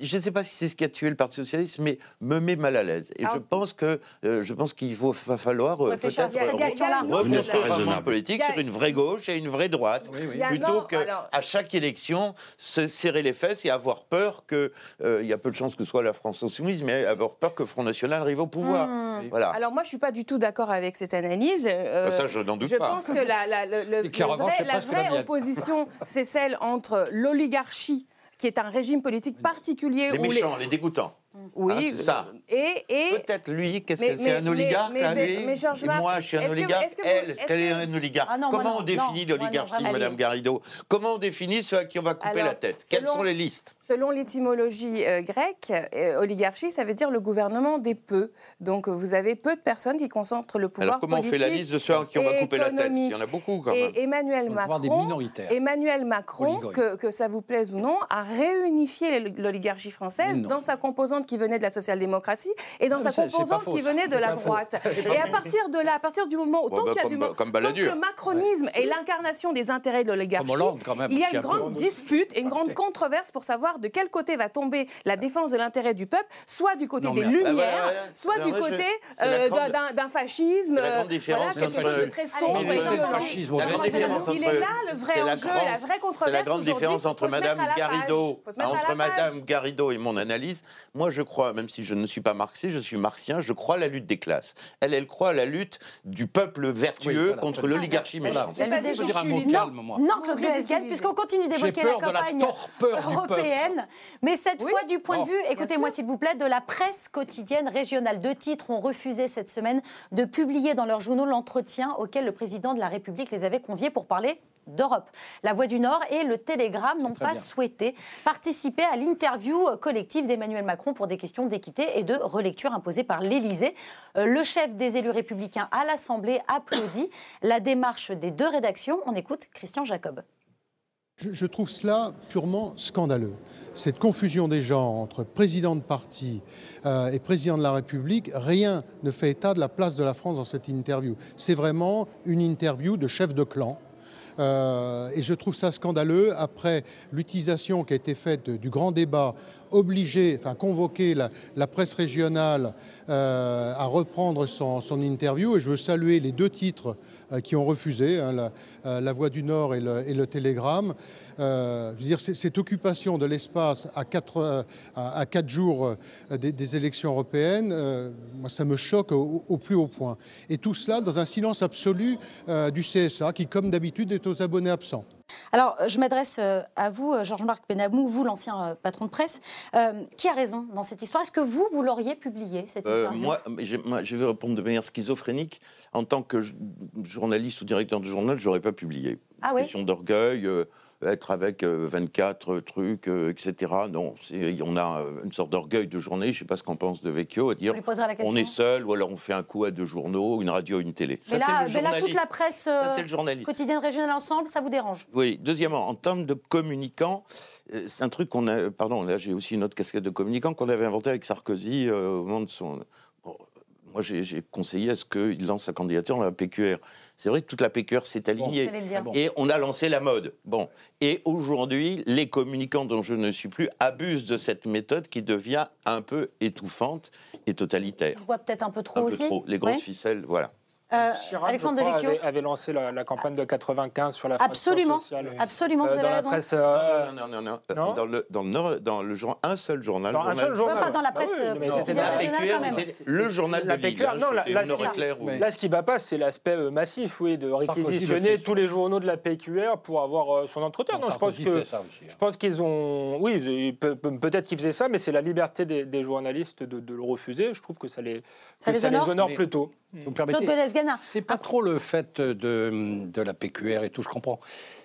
je ne sais pas si c'est ce qui a tué le Parti socialiste, mais me met mal à l'aise. Et je pense que euh, je pense qu'il va falloir euh, peut-être reconstruire un monde politique sur une vraie gauche et une vraie droite, plutôt qu'à à chaque élection se serrer les fesses et avoir peur que euh, il y a peu de chances que ce soit la France insoumise, mais avoir peur que Front National arrive au pouvoir. Hmm. Voilà. Alors moi, je suis pas du tout d'accord avec cette analyse. Ça, je n'en doute je pas. Je pense que la, la, la vraie opposition, c'est celle entre l'oligarchie qui est un régime politique particulier. Les méchants, les dégoûtants. Oui, ah, ça. Et, et peut-être lui, qu'est-ce que c'est un oligarque mais, lui mais, Georges Moi, je suis un oligarque. elle, est-ce qu'elle est un oligarque. Ah Comment on définit l'oligarchie, Madame Garrido? Comment on définit ceux à qui on va couper la tête? Quelles sont les listes? Selon l'étymologie euh, grecque, euh, oligarchie, ça veut dire le gouvernement des peu. Donc vous avez peu de personnes qui concentrent le pouvoir Alors comment on fait la liste de ceux à qui on va couper la tête? Il y en a beaucoup quand même. Et Emmanuel Macron, Emmanuel Macron, que, que ça vous plaise ou non, a réunifié l'oligarchie française dans sa composante qui venait de la social-démocratie et dans sa composante qui venait de la droite. Et à partir de là, à partir du moment où, tant qu'il y a du le macronisme est l'incarnation des intérêts de l'oligarchie, il y a une grande dispute et une grande controverse pour savoir de quel côté va tomber la défense de l'intérêt du peuple, soit du côté des Lumières, soit du côté euh, d'un fascisme, voilà, quelque chose de très sombre. Il est là le vrai enjeu, la vraie controverse. C'est la grande différence entre Madame Garrido, entre Madame Garrido et mon analyse. Moi, je crois, même si je ne suis pas marxiste, je suis marxien, je crois à la lutte des classes. Elle, elle croit à la lutte du peuple vertueux contre l'oligarchie méchante. Elle va dire un mot calme, moi. Non, Claude Guesguel, puisqu'on continue d'évoquer la campagne européenne, mais cette fois du point de vue, écoutez-moi s'il vous plaît, de la presse quotidienne régionale. Deux titres ont refusé cette semaine de publier dans leurs journaux l'entretien auquel le président de la République les avait conviés pour parler d'Europe. La Voix du Nord et le Télégramme n'ont pas souhaité participer à l'interview collective d'Emmanuel Macron pour des questions d'équité et de relecture imposées par l'Élysée. Euh, le chef des élus républicains à l'Assemblée applaudit la démarche des deux rédactions. On écoute Christian Jacob. Je, trouve cela purement scandaleux. Cette confusion des genres entre président de parti euh, et président de la République, rien ne fait état de la place de la France dans cette interview. C'est vraiment une interview de chef de clan euh, et je trouve ça scandaleux. Après l'utilisation qui a été faite du grand débat obliger, enfin convoquer la, presse régionale euh, à reprendre son, interview. Et je veux saluer les deux titres euh, qui ont refusé, hein, euh, la, Voix du Nord et le, Télégramme. cette occupation de l'espace à quatre, jours des, élections européennes, ça me choque au, plus haut point. Et tout cela dans un silence absolu du CSA qui, comme d'habitude, est aux abonnés absents. Alors, je m'adresse euh, à vous, euh, Georges-Marc Benamou, vous, l'ancien euh, patron de presse. qui a raison dans cette histoire? Est-ce que vous, vous l'auriez publié, cette moi, je vais répondre de manière schizophrénique. En tant que journaliste ou directeur de journal, je n'aurais pas publié. Ah oui Question d'orgueil être avec 24 euh, trucs, euh, etc. Non, on a euh, une sorte d'orgueil de journée, je ne sais pas ce qu'en pense de Vecchio, à dire on est seul, ou alors on fait un coup à deux journaux, une radio, une télé. Mais, là, toute la presse quotidienne régionale ensemble, ça vous dérange? Oui. Deuxièmement, en termes de communicants, c'est un truc qu'on a. Pardon, là j'ai aussi une autre casquette de communicant qu'on avait inventé avec Sarkozy au moment de son. moi, j'ai conseillé à ce qu'il lance sa candidature dans la PQR. C'est vrai que toute la PQR s'est alignée. Et on a lancé la mode. Bon. Et aujourd'hui, les communicants dont je ne suis plus abusent de cette méthode qui devient un peu étouffante et totalitaire. Je vois peut-être un peu trop aussi. Les grosses ficelles, voilà. Euh, Alexandre Devecchio avait, lancé la, campagne de 95 sur la absolument, sociale. Absolument, vous euh, avez dans raison. La presse, euh, non, non, non, non, Dans, le, dans, le, dans le genre, un seul journal. Dans un seul journal. Enfin, dans la presse ah oui, quand même. Le journal la de Lille. non, là, là, là, ce qui ne va pas, c'est l'aspect massif, oui, de réquisitionner tous les journaux de la PQR pour avoir son entretien. Non, je pense que, hein. je pense qu'ils ont, oui, peut-être qu'ils faisaient ça, mais c'est la liberté des journalistes de le refuser. Je trouve que ça les honore plutôt. Vous permettez C'est pas trop le fait de, de la PQR et tout, je comprends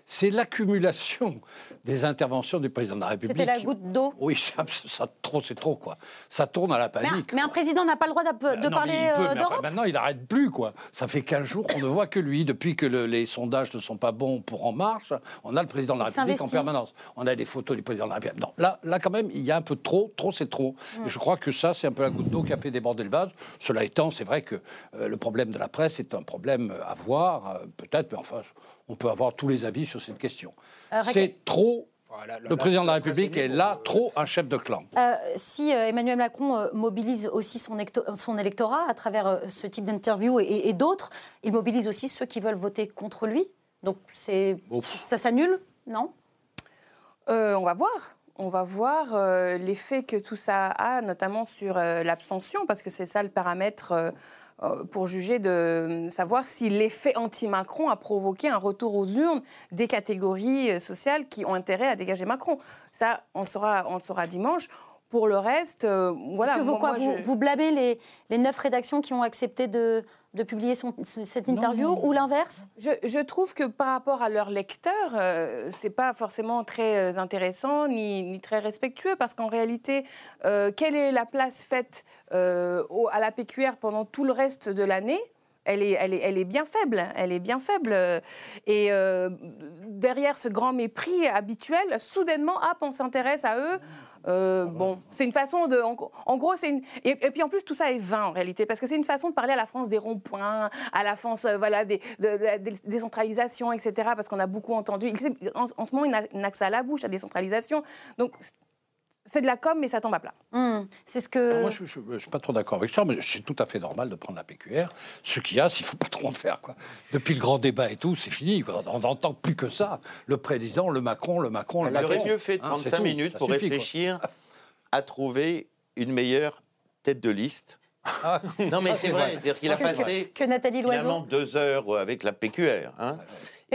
c'est l'accumulation des interventions du président de la République. C'était la goutte d'eau Oui, ça, trop, c'est trop, quoi. Ça tourne à la panique. Mais, un, président n'a pas le droit de parler euh, d'Europe Maintenant, il n'arrête plus, quoi. Ça fait 15 jours qu'on ne voit que lui. Depuis que les sondages ne sont pas bons pour En Marche, on a le président de la République en permanence. On a des photos du président de la République. Non, là, là quand même, il y a un peu trop. Trop, c'est trop. Mm. Et je crois que ça, c'est un peu la goutte d'eau qui a fait déborder le vase. Cela étant, c'est vrai que euh, le problème de la presse est un problème à voir, euh, peut-être, mais enfin, on peut avoir tous les avis sur cette question. Euh, c'est trop le président de la République est là trop un chef de clan. Euh, si euh, Emmanuel Macron mobilise aussi son, son, électorat à travers ce type d'interview et, d'autres, il mobilise aussi ceux qui veulent voter contre lui. Donc c'est ça s'annule, non? On va voir. On va voir l'effet que tout ça a, notamment sur l'abstention, parce que c'est ça le paramètre euh, pour juger de savoir si l'effet anti-Macron a provoqué un retour aux urnes des catégories euh, sociales qui ont intérêt à dégager Macron. Ça, on le saura, on saura dimanche. Pour le reste, euh, voilà. Est-ce que vous, quoi, vous, blâmez les, les neuf rédactions qui ont accepté de, de publier cette interview ou l'inverse? Je, trouve que par rapport à leurs lecteurs, euh, c'est pas forcément très euh, intéressant ni, très respectueux parce qu'en réalité, euh, quelle est la place faite à la PQR pendant tout le reste de l'année? Elle est, elle, est, elle est, bien faible, elle est bien faible. Et derrière ce grand mépris habituel, soudainement, hop, on s'intéresse à eux. Euh, bon, c'est une façon de. En, gros, c'est une. Et, puis en plus, tout ça est vain en réalité, parce que c'est une façon de parler à la France des ronds-points, à la France, euh, voilà, des, de, la décentralisation, etc. Parce qu'on a beaucoup entendu. En, en ce moment, il n'a que ça à la bouche, la décentralisation. Donc, c'est de la com, mais ça tombe à plat. Hmm, c'est ce que. moi, je ne suis pas trop d'accord avec ça, mais c'est tout à fait normal de prendre la PQR. Ce qu'il y a, s'il ne faut pas trop en faire. Quoi. Depuis le grand débat et tout, c'est fini. On n'entend plus que ça. Le président, le Macron, le Macron, le Macron. Il aurait mieux fait de hein, prendre 5 minutes pour réfléchir à trouver une meilleure tête de liste. Ah, non, mais c'est vrai. C'est-à-dire qu'il a passé que Nathalie Loiseau. deux heures avec la PQR. Hein.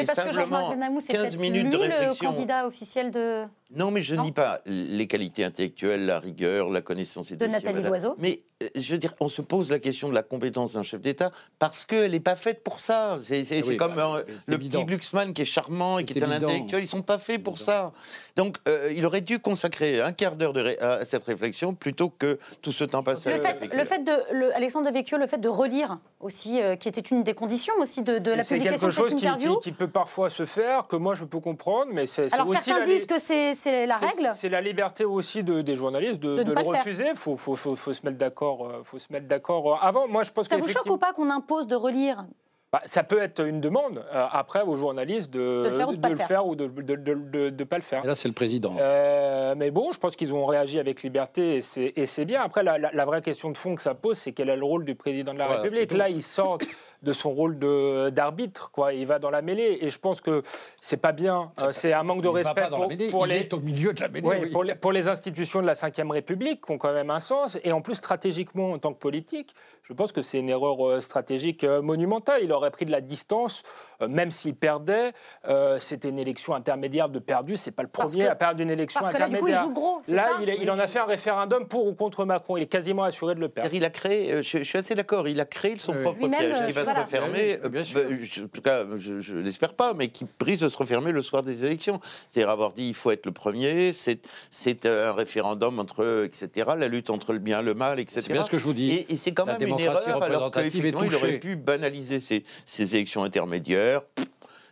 Et, parce que Jean-Marc Benamou, c'est peut-être le candidat officiel de... Non, mais je ne nie pas les qualités intellectuelles, la rigueur, la connaissance de Nathalie Loiseau. Mais euh, je veux dire, on se pose la question de la compétence d'un chef d'État parce qu'elle n'est pas faite pour ça. C'est ah comme bah, euh, le petit Glucksmann qui est charmant et qui est, un intellectuel. Ils sont pas faits pour ça. Donc, euh, il aurait dû consacrer un quart d'heure à cette réflexion plutôt que tout ce temps passé. Le fait, le fait de le, Alexandre de Vecchio, le fait de relire aussi, qui était une des conditions aussi de, la publication de cette interview. Qui, qui, peut parfois se faire, que moi je peux comprendre, mais c'est. Alors certains disent que c'est c'est la règle. C'est la liberté aussi de, des journalistes de, le refuser. Il faut, faut, faut, faut, se mettre d'accord. Euh, faut se mettre d'accord euh, avant. Moi, je pense ça vous choque ou pas qu'on impose de relire bah, ça peut être une demande euh, après aux journalistes de, de, le, faire ou de ne pas le faire. Et là, c'est le président. mais bon, je pense qu'ils ont réagi avec liberté et c'est bien. Après, la, vraie question de fond que ça pose, c'est quel est le rôle du président de la République? Là, ils sortent de son rôle d'arbitre. Quoi. Il va dans la mêlée. Et je pense que c'est pas bien. C'est un manque de respect pour, les. au milieu de la mêlée. Pour, les, pour les institutions de la Ve République, qui ont quand même un sens. Et en plus, stratégiquement, en tant que politique, je pense que c'est une erreur stratégique monumentale. Il aurait pris de la distance, même s'il perdait. C'était une élection intermédiaire de perdu. C'est pas le premier à perdre une élection parce intermédiaire. Que là, du coup, il joue gros. Là, il, il, en a fait un réfiltre pour ou contre Macron. Il est quasiment assuré de le perdre. Il a créé, euh, je, suis assez d'accord, il a créé son propre piège. Il va se refermer, euh, bah, en tout cas, je ne l'espère pas, mais qui prise de se refermer le soir des élections. C'est-à-dire avoir dit il faut être le premier, c'est un référendum entre, etc., la lutte entre le bien et le mal, etc. C'est bien ce que je vous dis. Et, c'est quand même une erreur, alors qu'effectivement, il aurait pu banaliser ces, ces élections intermédiaires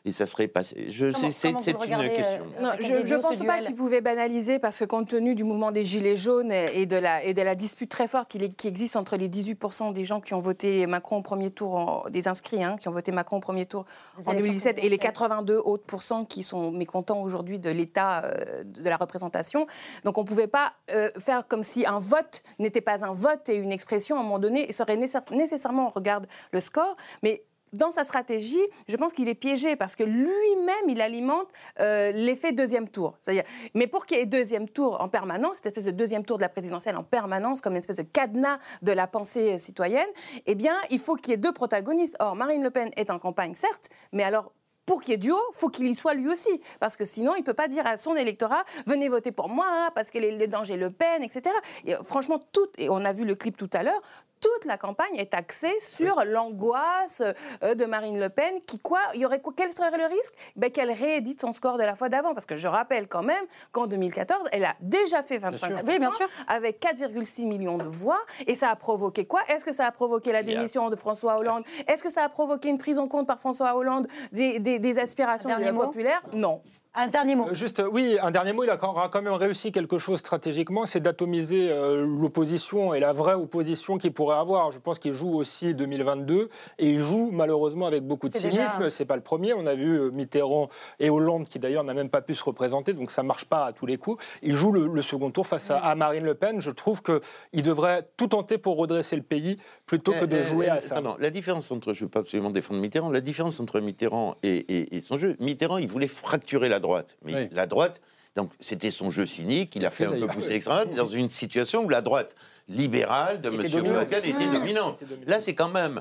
et ça serait passé. C'est une euh, question. je ne pense pas qu'il pouvait banaliser parce que compte tenu du mouvement des Gilets jaunes et de la, et de la dispute très forte qui, qui existe entre les 18% des gens qui ont voté Macron au premier tour, des inscrits, hein, qui ont voté Macron au premier tour en 2017 et les 82 autres pourcents qui sont mécontents aujourd'hui de l'état euh, de la représentation. Donc on ne pouvait pas euh, faire comme si un vote n'était pas un vote et une expression à un moment donné serait nécessairement, on regarde le score, mais dans sa stratégie, je pense qu'il est piégé parce que lui-même, il alimente euh, l'effet deuxième tour. C'est-à-dire, mais pour qu'il y ait deuxième tour en permanence, cette espèce de deuxième tour de la présidentielle en permanence, comme une espèce de cadenas de la pensée euh, citoyenne, eh bien, il faut qu'il y ait deux protagonistes. Or, Marine Le Pen est en campagne, certes, mais alors pour qu'il y ait duo, faut qu'il y soit lui aussi. Parce que sinon, il ne peut pas dire à son électorat venez voter pour moi, parce qu'elle est le danger Le Pen, etc. Et euh, franchement, tout, et on a vu le clip tout à l'heure, toute la campagne est axée sur l'angoisse euh, de Marine Le Pen. Qui quoi Il y aurait quel serait le risque? Ben, Qu'elle réédite son score de la fois d'avant. Parce que je rappelle quand même qu'en 2014, elle a déjà fait 25 bien bien sûr. avec 4,6 millions de voix. Et ça a provoqué quoi? Est-ce que ça a provoqué la démission de François Hollande? Est-ce que ça a provoqué une prise en compte par François Hollande des, des aspirations populaires Non. Un dernier mot. Euh, juste, oui, un dernier mot. Il a quand même réussi quelque chose stratégiquement, c'est d'atomiser euh, l'opposition et la vraie opposition qu'il pourrait avoir. Je pense qu'il joue aussi 2022 et il joue malheureusement avec beaucoup de cynisme. C'est pas le premier. On a vu euh, Mitterrand et Hollande qui d'ailleurs n'a même pas pu se représenter, donc ça marche pas à tous les coups. Il joue le, second tour face à, Marine Le Pen. Je trouve qu'il devrait tout tenter pour redresser le pays plutôt que de jouer à ça. Non, la différence entre, je ne veux pas absolument défendre Mitterrand, la différence entre Mitterrand et, et son jeu, Mitterrand, il voulait fracturer la droite droite. Mais la droite, donc c'était son jeu cynique, il a fait, un peu pousser l'extrême dans une situation où la droite libérale de M. Merkel était dominante. Là, c'est quand même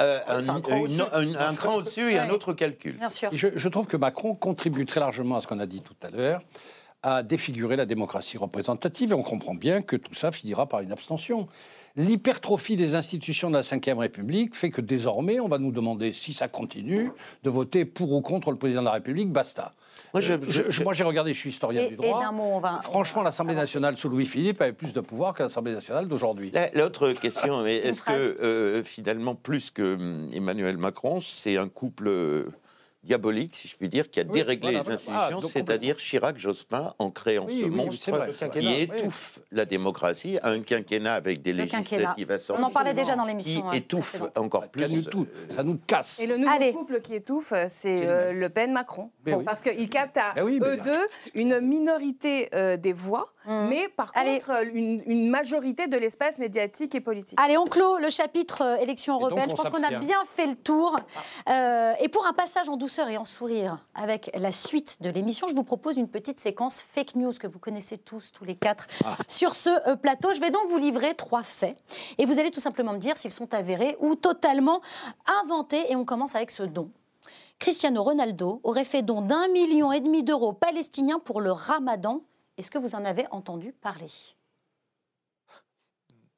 euh, un, cran au-dessus et un autre calcul. Bien sûr. Je, je, trouve que Macron contribue très largement à ce qu'on a dit tout à l'heure, à défigurer la démocratie représentative, et on comprend bien que tout ça finira par une abstention. L'hypertrophie des institutions de la Ve République fait que désormais, on va nous demander, si ça continue, de voter pour ou contre le président de la République, basta. Moi, j'ai regardé, je suis historien du droit. Franchement, l'Assemblée nationale sous Louis-Philippe avait plus de pouvoir que l'Assemblée nationale d'aujourd'hui. L'autre question, est-ce que euh, finalement, plus que hum, Emmanuel Macron, c'est un couple euh, diabolique, si je puis dire, qui a déréglé les institutions, ah, c'est-à-dire Chirac-Jospin en créant ce monstre qui étouffe la démocratie, un quinquennat avec des législatives On en parlait déjà dans l'émission. Qui étouffe encore plus. Tout. Ça nous casse. Et le nouveau couple qui étouffe, c'est euh, Le Pen-Macron. Parce qu'ils captent à eux deux une minorité euh, des voix, mmh. mais par contre une, majorité de l'espace médiatique et politique. Allez, on clôt le chapitre euh, élection européenne. Je pense qu'on a bien fait le tour. et pour un passage en douceur, et en sourire avec la suite de l'émission, je vous propose une petite séquence fake news que vous connaissez tous, tous les quatre, ah. sur ce euh, plateau. Je vais donc vous livrer trois faits et vous allez tout simplement me dire s'ils sont avérés ou totalement inventés. Et on commence avec ce don. Cristiano Ronaldo aurait fait don d'un million et demi d'euros palestiniens pour le ramadan. Est-ce que vous en avez entendu parler?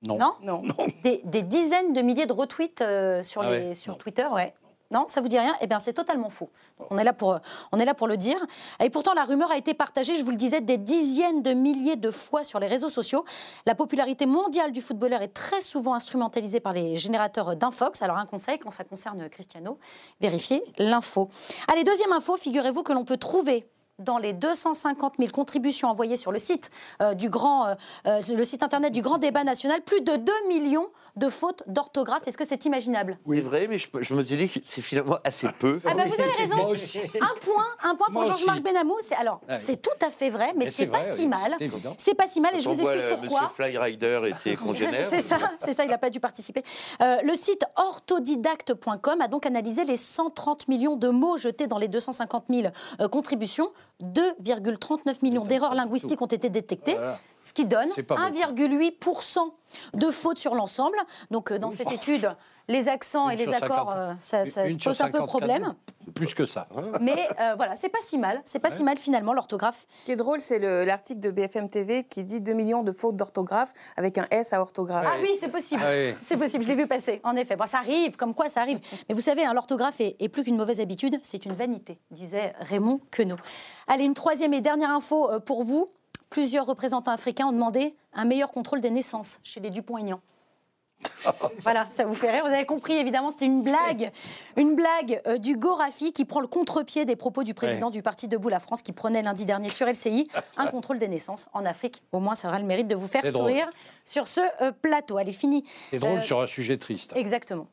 Non. Non, Des, dizaines de milliers de retweets euh, sur, ah les, sur Twitter, ouais. Non, ça vous dit rien? Eh bien, c'est totalement faux. on, est là pour, on est là pour le dire. Et pourtant, la rumeur a été partagée, je vous le disais, des dizaines de milliers de fois sur les réseaux sociaux. La popularité mondiale du footballeur est très souvent instrumentalisée par les générateurs d'infox. Alors, un conseil, quand ça concerne Cristiano, vérifiez l'info. Allez, deuxième info, figurez-vous que l'on peut trouver dans les 250 000 contributions envoyées sur le site, euh, du grand, euh, euh, le site internet du grand débat national, plus de 2 millions de fautes d'orthographe. Est-ce que c'est imaginable? Oui, vrai, mais je, me suis dit que c'est finalement assez peu. Ah bah vous avez raison. Un point, un point pour Georges-Marc Benamou. Alors, ah c'est tout à fait vrai, mais, c'est pas, si mal. C'est pas si mal, et je vous explique pourquoi. Monsieur Flyrider et ses congénères. c'est ça, c'est ça. Il n'a pas dû participer. le site orthodidacte.com a donc analysé les 130 millions de mots jetés dans les 250 000 contributions. 2,39 millions d'erreurs linguistiques ont été détectées, ce qui donne 1,8% de fautes sur l'ensemble. Donc euh, dans cette étude, les accents et les accords, euh, ça, se pose un peu problème. Plus que ça. Mais euh, voilà, c'est pas si mal. C'est pas si mal finalement l'orthographe. Ce qui est drôle, c'est l'article de BFM TV qui dit 2 millions de fautes d'orthographe avec un S à orthographe. Ah oui, c'est possible. Ah c'est possible. Je l'ai vu passer. En effet, bon, ça arrive. Comme quoi, ça arrive. Mais vous savez, hein, l'orthographe est, est, plus qu'une mauvaise habitude. C'est une vanité, disait Raymond Queneau. Allez, une troisième et dernière info pour vous. Plusieurs représentants africains ont demandé un meilleur contrôle des naissances chez les Dupont-Aignan. voilà, ça vous fait rire. Vous avez compris, évidemment, c'était une blague. Une blague euh, du Gorafi qui prend le contre-pied des propos du président du Parti Debout la France qui prenait lundi dernier sur LCI un contrôle des naissances en Afrique. Au moins, ça aura le mérite de vous faire sourire sur ce euh, plateau. Allez, fini. C'est drôle sur un sujet triste. Exactement.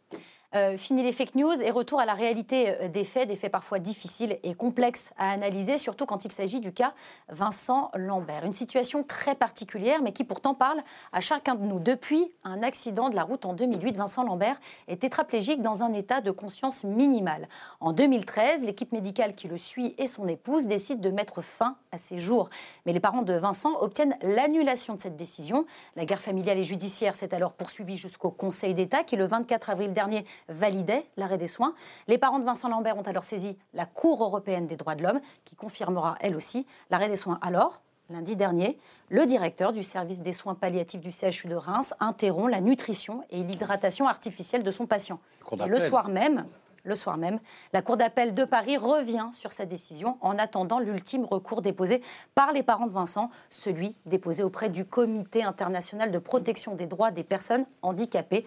Euh, fini les fake news et retour à la réalité euh, des faits, des faits parfois difficiles et complexes à analyser, surtout quand il s'agit du cas Vincent Lambert. Une situation très particulière, mais qui pourtant parle à chacun de nous. Depuis un accident de la route en 2008, Vincent Lambert est tétraplégique dans un état de conscience minimale. En 2013, l'équipe médicale qui le suit et son épouse décident de mettre fin à ses jours. Mais les parents de Vincent obtiennent l'annulation de cette décision. La guerre familiale et judiciaire s'est alors poursuivie jusqu'au Conseil d'État qui, le 24 avril dernier, validait l'arrêt des soins. Les parents de Vincent Lambert ont alors saisi la Cour européenne des droits de l'homme, qui confirmera elle aussi l'arrêt des soins. Alors, lundi dernier, le directeur du service des soins palliatifs du CHU de Reims interrompt la nutrition et l'hydratation artificielle de son patient. le soir même, le soir même, la Cour d'appel de Paris revient sur sa décision en attendant l'ultime recours déposé par les parents de Vincent, celui déposé auprès du Comité international de protection des droits des personnes handicapées.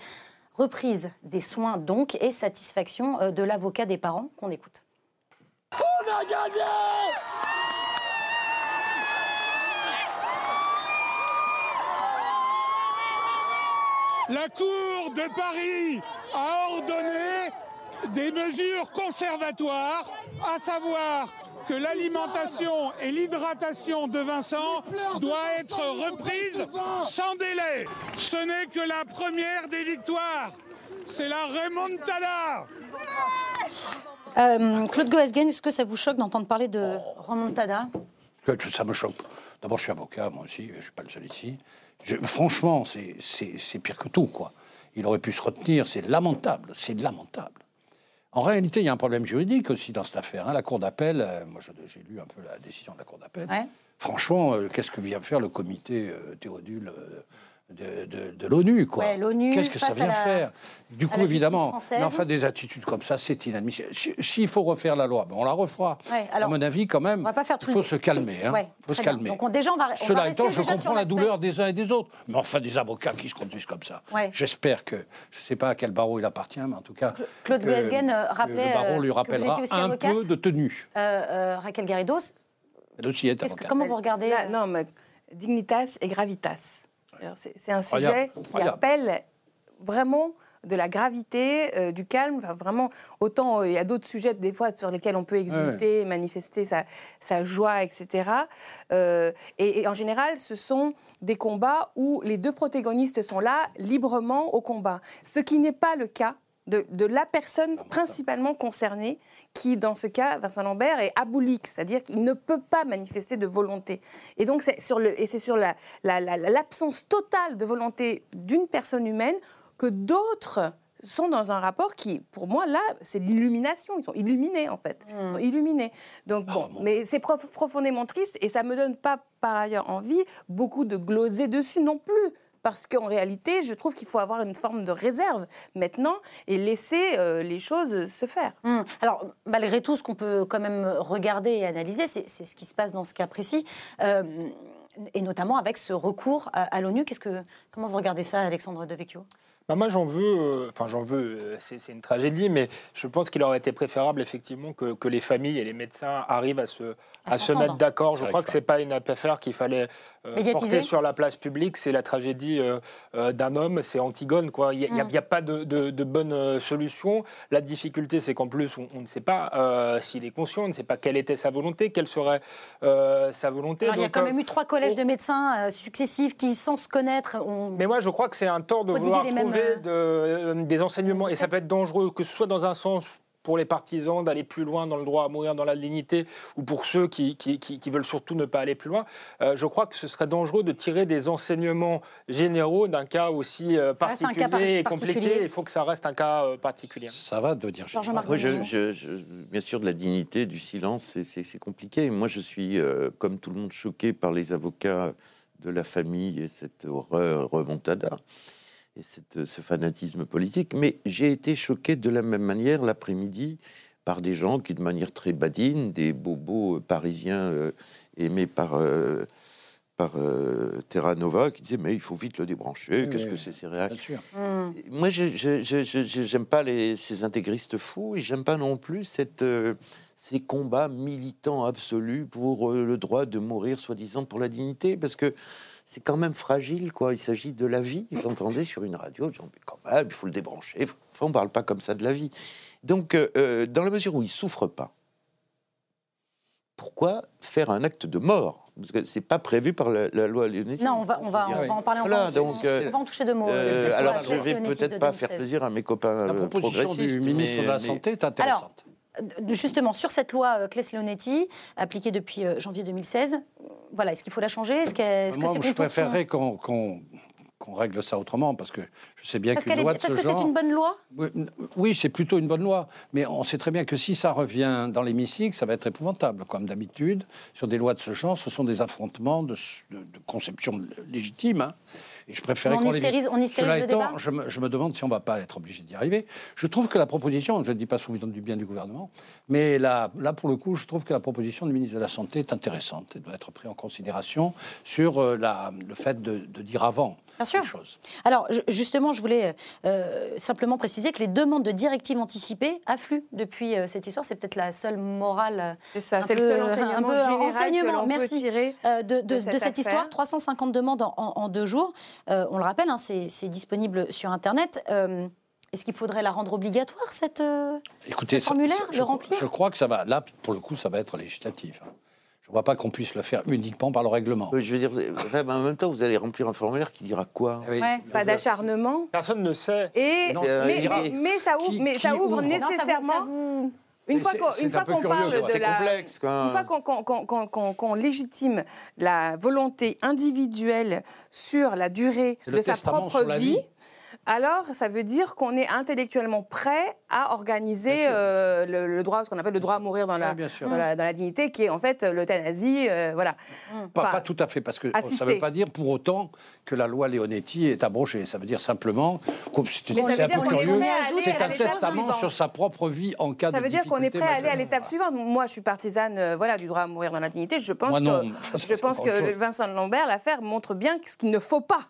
Reprise des soins donc et satisfaction euh, de l'avocat des parents qu'on écoute. On a gagné La Cour de Paris a ordonné des mesures conservatoires, à savoir que l'alimentation et l'hydratation de Vincent doivent être reprises sans délai. Ce n'est que la première des victoires. C'est la remontada. Euh, Claude Goesgen, est-ce que ça vous choque d'entendre parler de remontada? Ça me choque. D'abord, je suis avocat, moi aussi, je ne suis pas le seul ici. franchement, c'est pire que tout, quoi. Il aurait pu se retenir, c'est lamentable, c'est lamentable. En réalité, il y a un problème juridique aussi dans cette affaire. Hein. La Cour d'appel, euh, moi j'ai lu un peu la décision de la Cour d'appel. Franchement, euh, qu'est-ce que vient faire le comité euh, Théodule de, l'ONU, quoi. l'ONU. Qu'est-ce que ça vient faire? Du coup, évidemment, enfin, des attitudes comme ça, c'est inadmissible. S'il faut refaire la loi, ben on la refera. à mon avis, quand même, il faut se calmer. Hein. faut se calmer. Donc, déjà, on va, Cela étant, je comprends la douleur des uns et des autres. Mais enfin, des avocats qui se conduisent comme ça. J'espère que, je ne sais pas à quel barreau il appartient, mais en tout cas. Claude Guesgen euh, rappelait. Le barreau lui euh, rappellera un peu de tenue. Euh, Raquel Garrido. Elle aussi est Comment vous regardez Non, mais dignitas et gravitas. C'est un sujet qui appelle vraiment de la gravité, euh, du calme. Enfin, vraiment, autant euh, il y a d'autres sujets des fois sur lesquels on peut exulter, manifester sa, joie, etc. Euh, et, en général, ce sont des combats où les deux protagonistes sont là librement au combat. Ce qui n'est pas le cas de, la personne principalement concernée, qui, dans ce cas, Vincent Lambert, est aboulique, c'est-à-dire qu'il ne peut pas manifester de volonté. Et donc, c'est sur, le, et c'est sur l'absence la, totale de volonté d'une personne humaine que d'autres sont dans un rapport qui, pour moi, là, c'est l'illumination. Ils sont illuminés, en fait. Mmh. Illuminés. Donc, ah, bon, mais c'est profondément triste et ça me donne pas, par ailleurs, envie beaucoup de gloser dessus non plus parce qu'en réalité, je trouve qu'il faut avoir une forme de réserve maintenant et laisser euh, les choses se faire. Hum. Alors, malgré tout, ce qu'on peut quand même regarder et analyser, c'est ce qui se passe dans ce cas précis. Euh, et notamment avec ce recours à, l'ONU. Que, comment vous regardez ça, Alexandre Devecchio? Bah, Moi, j'en veux, enfin, j'en veux, c'est une tragédie, mais je pense qu'il aurait été préférable, effectivement, que, que, les familles et les médecins arrivent à se, à, se mettre d'accord. Je crois que ce n'est pas une affaire qu'il fallait porter sur la place publique. C'est la tragédie d'un homme, c'est Antigone. Quoi. Il n'y a, mm. a, pas de, de, bonne solution. La difficulté, c'est qu'en plus, on, ne sait pas s'il est conscient, on ne sait pas quelle était sa volonté, quelle serait sa volonté. il y a quand même eu trois collèges de médecins successifs qui, sans se connaître, ont... Mais moi, je crois que c'est un tort de vouloir trouver de, euh, des enseignements, et ça peut être dangereux, que ce soit dans un sens pour les partisans d'aller plus loin dans le droit à mourir dans la dignité, ou pour ceux qui, qui, qui, veulent surtout ne pas aller plus loin, euh, je crois que ce serait dangereux de tirer des enseignements généraux d'un cas aussi euh, particulier et compliqué. Il faut que ça reste un cas particulier. Ça va devenir Moi, je, je, bien sûr, de la dignité, du silence, c'est compliqué. Moi, je suis, comme tout le monde, choqué par les avocats de la famille et cette horreur remontada et cette, ce fanatisme politique. Mais j'ai été choqué de la même manière l'après-midi par des gens qui, de manière très badine, des bobos parisiens euh, aimés par, euh, par euh, Terra Nova, qui disaient Mais il faut vite le débrancher, qu'est-ce que c'est ces réactions? mmh. Moi, je n'aime pas les, ces intégristes fous et j'aime pas non plus cette, ces combats militants absolus pour le droit de mourir, soi-disant, pour la dignité, parce que c'est quand même fragile, quoi. Il s'agit de la vie. J'entendais sur une radio, disant, mais quand même, il faut le débrancher. Enfin, on parle pas comme ça de la vie. Donc, euh, euh, dans la mesure où il souffre pas, pourquoi faire un acte de mort? Parce que c'est pas prévu par la, loi Léonetti. Non, on va, on va, on va en parler voilà, donc, euh, on va en toucher deux mots. alors, je vais peut-être pas faire plaisir à mes copains La proposition du ministre de la Santé est intéressante. Justement, sur cette loi Claes-Leonetti, appliquée depuis janvier 2016, voilà, est-ce qu'il faut la changer? Est-ce que, Moi, je préférerais qu'on règle ça autrement, parce que je sais bien qu'une loi de Parce que c'est une bonne loi? Oui, c'est plutôt une bonne loi. Mais on sait très bien que si ça revient dans l'hémicycle, ça va être épouvantable. Comme d'habitude, sur des lois de ce genre, ce sont des affrontements de, de, conception légitime. Hein. Et je préférais on hystérise, on hystérise le débat je me, je me, demande si on ne va pas être obligé d'y arriver. Je trouve que la proposition, je ne dis pas sous du bien du gouvernement, mais là, là, pour le coup, je trouve que la proposition du ministre de la Santé est intéressante et doit être prise en considération sur euh, la, le fait de, de dire avant. Bien sûr. Choses. Alors, justement, je voulais euh, simplement préciser que les demandes de directives anticipées affluent depuis euh, cette histoire. C'est peut-être la seule morale. C'est ça, c'est le seul enseignement, général merci, tirer de, de, de, cette histoire. 350 demandes en, en deux jours. Euh, on le rappelle, hein, c'est disponible sur Internet. Euh, est-ce qu'il faudrait la rendre obligatoire, cette, euh, Écoutez, ce formulaire, je, le remplir? Je crois que ça va. Là, pour le coup, ça va être législatif. Hein. Je ne vois pas qu'on puisse le faire uniquement par le règlement. je veux dire, en même temps, vous allez remplir un formulaire qui dira quoi Pas d'acharnement. Personne ne sait. Et, mais, ça ouvre, mais ça ouvre, nécessairement. Une fois qu'on parle de la, complexe, une fois qu'on légitime la volonté individuelle sur la durée de sa propre vie alors ça veut dire qu'on est intellectuellement prêt à organiser euh, le, droit, ce qu'on appelle le droit à mourir dans la, dans, la, dignité, qui est en fait l'euthanasie. Euh, voilà. Pas, tout à fait, parce que ça ne veut pas dire pour autant que la loi Leonetti est abrogée. Ça veut dire simplement, c'est un peu curieux, c'est un testament sur sa propre vie en cas de Ça veut dire qu'on est prêt à aller à l'étape suivante. Moi, je suis partisane euh, voilà, du droit à mourir dans la dignité. Je pense que, je pense que Vincent Lambert, l'affaire montre bien ce qu'il ne faut pas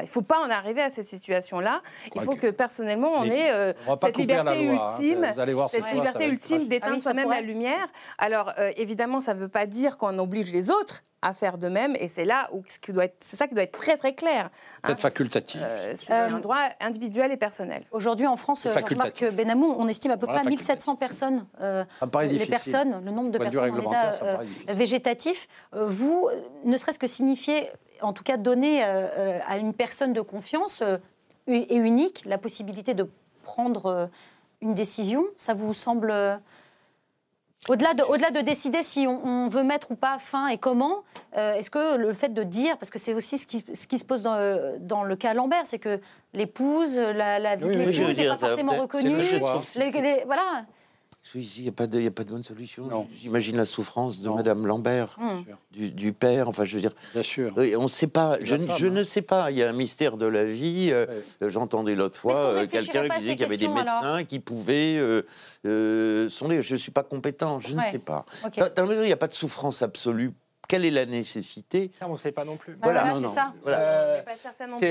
il ne faut pas en arriver à cette situation-là. Il faut que personnellement, on ait euh, cette liberté ultime, cette liberté ultime d'éteindre ah soi-même la lumière. Alors euh, évidemment, ça ne veut pas dire qu'on oblige les autres à faire de même, et c'est là où c'est ça qui doit être très très clair. Hein. facultatif. Euh, c'est un droit individuel et personnel. Aujourd'hui, en France, Jean-Marc Benamou, on estime à peu près 1700 personnes. les personnes, le nombre de personnes en état végétatif. vous, ne serait-ce que signifier en tout cas donner euh, euh, à une personne de confiance euh, et unique la possibilité de prendre une décision, ça vous semble au-delà de, au de, décider si on, veut mettre ou pas fin et comment, est-ce que le fait de dire, parce que c'est aussi ce qui, ce qui, se pose dans, dans le cas Lambert, c'est que l'épouse, la, vie de l'épouse n'est pas forcément reconnue. voilà. Il n'y a, pas de, a pas de bonne solution. J'imagine la souffrance de Madame Lambert, hum. du, père. Enfin, je veux dire. Bien sûr. On ne sait pas. Je, ne hein. sais pas. Il y a un mystère de la vie. Euh, J'entendais l'autre fois euh, quelqu'un qui disait qu'il y avait des médecins qui pouvaient euh, euh Je ne suis pas compétent. Je ne sais pas. il n'y a pas de souffrance absolue quelle est la nécessité On ne sait pas non plus. Voilà, c'est ça. Euh,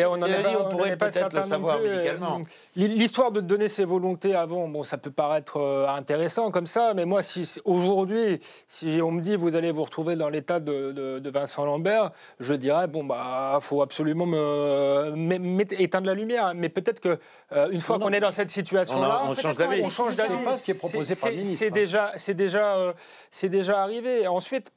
on n'en on pourrait peut-être le savoir médicalement. L'histoire de donner ses volontés avant, bon, ça peut paraître euh, intéressant comme ça, mais moi, si aujourd'hui, si on me dit vous allez vous retrouver dans l'état de, Vincent Lambert, je dirais bon bah faut absolument me, éteindre la lumière. Mais peut-être que euh, une fois qu'on est dans cette situation-là, on, change d'avis. On change d'avis. pas ce qui est proposé par le ministre. C'est déjà, c'est déjà, c'est déjà arrivé. Ensuite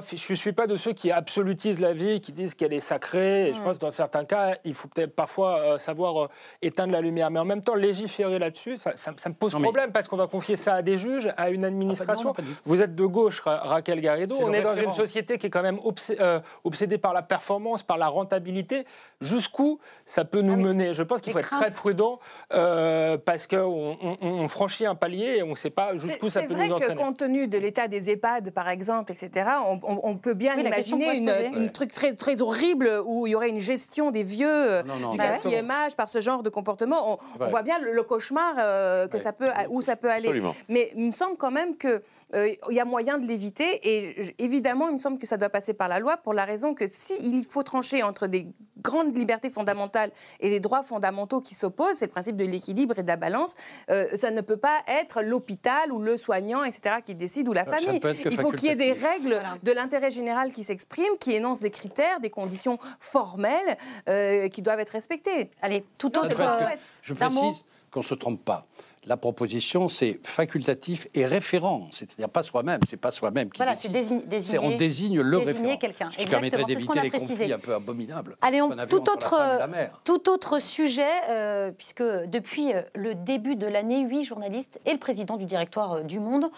je ne suis pas de ceux qui absolutisent la vie, qui disent qu'elle est sacrée. Et je pense que dans certains cas, il faut peut-être parfois euh, savoir euh, éteindre la lumière. Mais en même temps, légiférer là-dessus, ça, me pose problème parce qu'on va confier ça à des juges, à une administration. Vous êtes de gauche, Raquel Garrido. On est dans une société qui est quand même euh, obsédée par la performance, par la rentabilité. Jusqu'où ça peut nous ah mener? Je pense qu'il faut être très prudent parce qu'on on, franchit un palier et on ne sait pas jusqu'où ça peut nous entraîner. C'est vrai que compte tenu de l'état des EHPAD, par exemple, etc., on, on, peut bien imaginer une, truc très, très horrible où il y aurait une gestion des vieux euh, du quatrième âge par ce genre de comportement. On, voit bien le, cauchemar euh, que ça peut, où ça peut aller. Mais il me semble quand même que euh, il y a moyen de l'éviter. Et évidemment, il me semble que ça doit passer par la loi pour la raison que s'il faut trancher entre des grandes libertés fondamentales et des droits fondamentaux qui s'opposent, c'est le principe de l'équilibre et de la balance, ça ne peut pas être l'hôpital ou le soignant, etc., qui décide, ou la famille. Il faut qu'il y ait des règles de l'intérêt général qui s'exprime, qui énonce des critères, des conditions formelles euh, qui doivent être respectées. Allez, tout autre. je précise qu'on ne se trompe pas la proposition, c'est facultatif et référent, c'est-à-dire pas soi-même, c'est pas soi-même qui voilà, décide. Désigner, on désigne le référent. quelqu'un. Ce qui permettrait d'éviter les conflits un peu abominables. Allez, on, tout, autre, tout autre sujet, euh, puisque depuis euh, le début de l'année, huit journalistes et le président du directoire du Monde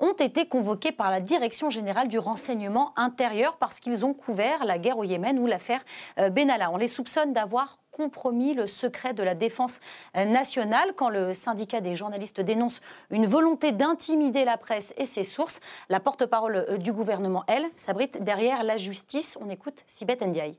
ont été convoqués par la Direction générale du renseignement intérieur parce qu'ils ont couvert la guerre au Yémen ou l'affaire euh, Benalla. On les soupçonne d'avoir compromis le secret de la défense euh, nationale quand le syndicat des journalistes dénonce une volonté d'intimider la presse et ses sources. La porte-parole euh, du gouvernement, elle, s'abrite derrière la justice. On écoute Sibeth Ndiaye.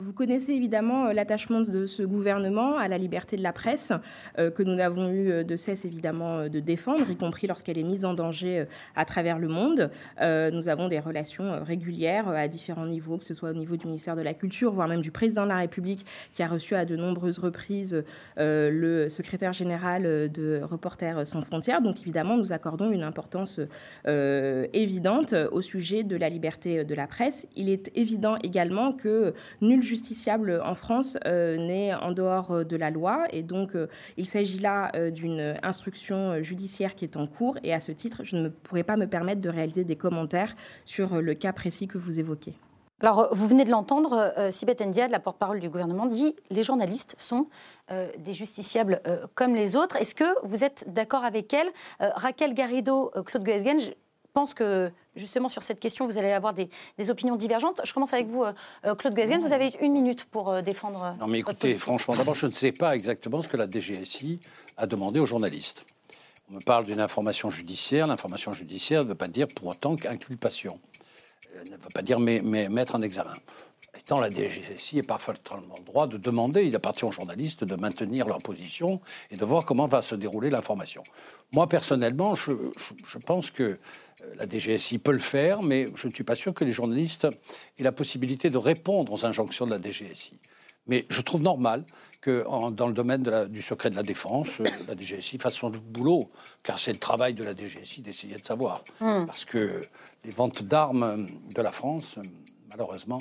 Vous connaissez évidemment euh, l'attachement de ce gouvernement à la liberté de la presse, euh, que nous n'avons eu euh, de cesse évidemment de défendre, y compris lorsqu'elle est mise en danger à travers le monde. Nous avons des relations régulières à différents niveaux, que ce soit au niveau du ministère de la Culture, voire même du président de la République, qui a reçu à de nombreuses reprises le secrétaire général de Reporters sans frontières. Donc évidemment, nous accordons une importance évidente au sujet de la liberté de la presse. Il est évident également que nul justiciable en France euh, n'est en dehors euh, de la loi. Et donc, euh, il s'agit là d'une instruction judiciaire qui est en cours. Et à ce titre, je ne pourrais pas me permettre de réaliser des commentaires sur le cas précis que vous évoquez. Alors, vous venez de l'entendre, Sibeth Ndiaye, la porte-parole du gouvernement, dit les journalistes sont des justiciables comme les autres. Est-ce que vous êtes d'accord avec elle? Raquel Garrido, Claude Guesgen, pense que justement sur cette question, vous allez avoir des, opinions divergentes. Je commence avec vous, euh, euh, Claude Guesgen. Vous avez une minute pour euh, défendre. Non, mais écoutez, franchement, d'abord, je ne sais pas exactement ce que la DGSI a demandé aux journalistes. On me parle d'une information judiciaire. L'information judiciaire ne veut pas dire pour autant qu'inculpation. ne veut pas dire mais, mettre en examen. Étant la DGSI est parfaitement le droit de demander, il appartient aux journalistes de maintenir leur position et de voir comment va se dérouler l'information. Moi, personnellement, je, je pense que euh, la DGSI peut le faire, mais je ne suis pas sûr que les journalistes aient la possibilité de répondre aux injonctions de la DGSI. Mais je trouve normal que dans le domaine du secret de la défense, euh, la DGSI fasse son boulot, car c'est le travail de la DGSI d'essayer de savoir. Hmm. Parce que les ventes d'armes de la France, malheureusement,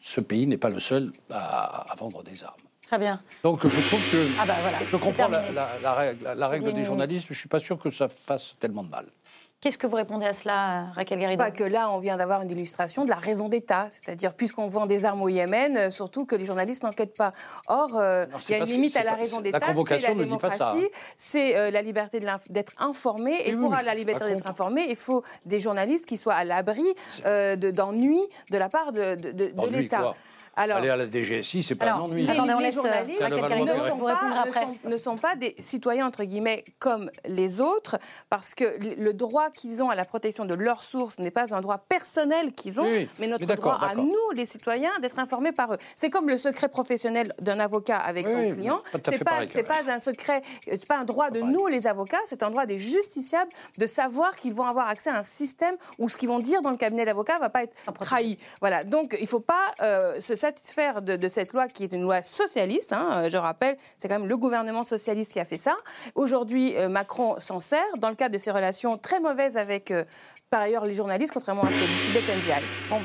ce pays n'est pas le seul à, vendre des armes. Très bien. Donc je trouve que ah bah voilà, je comprends la, règle des journalistes, mais je ne suis pas sûr que ça fasse tellement de mal. Qu'est-ce que vous répondez à cela, Raquel Garrido Pas que là, on vient d'avoir une illustration de la raison d'État, c'est-à-dire puisqu'on vend des armes au Yémen, euh, surtout que les journalistes n'enquêtent pas. Or, euh, il y a une limite à la raison d'État, c'est la démocratie, c'est euh, la liberté d'être informé, et, pour la liberté d'être informé, il faut des journalistes qui soient à l'abri d'ennuis de la part de, de l'État. Aller à la DGSI, c'est pas un ennui. Les, journalistes ne sont, pas, des citoyens, entre guillemets, comme les autres, parce que le droit droit qu'ils ont à la protection de leurs sources n'est pas un droit personnel qu'ils ont, mais notre droit à nous, les citoyens, d'être informés par eux. C'est comme le secret professionnel d'un avocat avec son client. C'est pas, c'est pas un secret, c'est pas un droit de nous, les avocats, c'est un droit des justiciables de savoir qu'ils vont avoir accès à un système où ce qu'ils vont dire dans le cabinet d'avocat va pas être trahi. Voilà. Donc, il faut pas euh, se satisfaire de, cette loi qui est une loi socialiste. Hein. Euh, je rappelle, c'est quand même le gouvernement socialiste qui a fait ça. Aujourd'hui, euh, Macron s'en sert dans le cadre de ses relations très mauvaises avec, par ailleurs, les journalistes, contrairement à ce que dit Sibeth Ndiaye. Bon.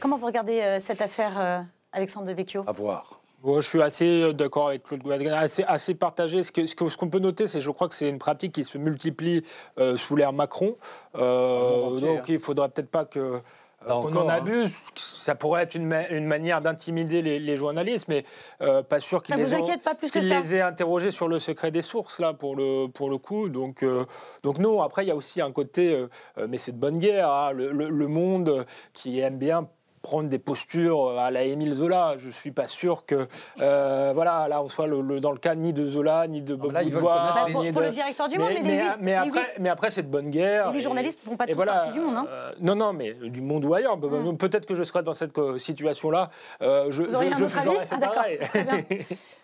comment vous regardez cette affaire, Alexandre Devecchio? À voir je suis assez euh, d'accord avec Claude Gouadgan, assez, assez partagé. Ce qu'on ce qu'on peut noter, c'est je crois que c'est une pratique qui se multiplie euh, sous l'ère Macron. Euh, donc il ne faudra peut-être pas que qu'on en hein. abuse, ça pourrait être une, une manière d'intimider les, journalistes, mais pas sûr qu'ils les, les aient interrogés sur le secret des sources, là, pour le, pour le coup. Donc, donc non, après, il y a aussi un côté, mais c'est de bonne guerre, hein, le, le, monde qui aime bien prendre des postures euh, à la Émile Zola. Je suis pas sûr que euh, voilà là on soit le, dans le cas ni de Zola ni de Bob là, bah, pour, le directeur du Monde, mais, mais, après, mais après c'est de bonne guerre. Les journalistes ne font pas tous partie du Monde. Hein. Euh, non non mais du monde ou ailleurs. Hmm. Peut-être que je serais dans cette situation là. je, Vous auriez je, un autre avis ah, pareil.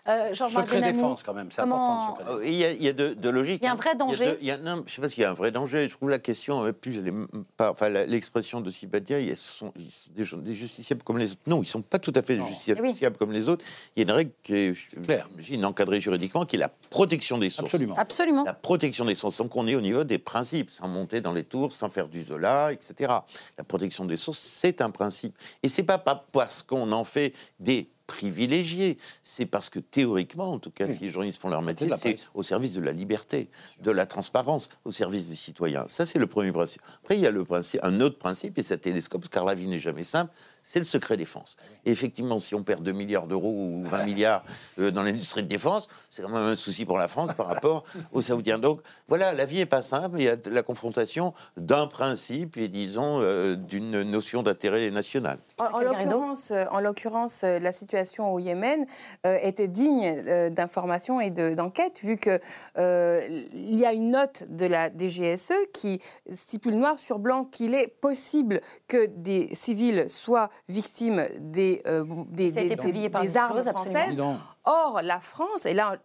Euh, secret défense, quand même, c'est important. Il y, a, il y a de, logique. Il y a un vrai danger. je ne sais pas s'il y a un vrai danger. Je trouve la question, plus, enfin, l'expression de Sibadia, ils sont, des, des, justiciables comme les autres. Non, ils ne sont pas tout à fait des justiciables comme les autres. Il y a une règle qui est, j'imagine, encadrée juridiquement, qui est la protection des sources. Absolument. Absolument. La protection des sources. Donc on est au niveau des principes, sans monter dans les tours, sans faire du Zola, etc. La protection des sources, c'est un principe. Et c'est pas parce qu'on en fait des privilégié. C'est parce que théoriquement, en tout cas, si les journalistes font leur métier, c'est au service de la liberté, de la transparence, au service des citoyens. Ça, c'est le premier principe. Après, il y a le principe, un autre principe, et ça télescope, car la vie n'est jamais simple, c'est le secret défense. Et effectivement, si on perd 2 milliards d'euros ou 20 milliards euh, dans l'industrie de défense, c'est quand même un souci pour la France par rapport aux Saoudiens. Donc voilà, la vie n'est pas simple, il y a la confrontation d'un principe et disons euh, d'une notion d'intérêt national. En, l'occurrence, euh, la situation au Yémen était digne d'information et d'enquête, vu qu'il il y a une note de la DGSE qui stipule noir sur blanc qu'il est possible que des civils soient victimes des, euh, des, des, des armes françaises. Or, la France, et là,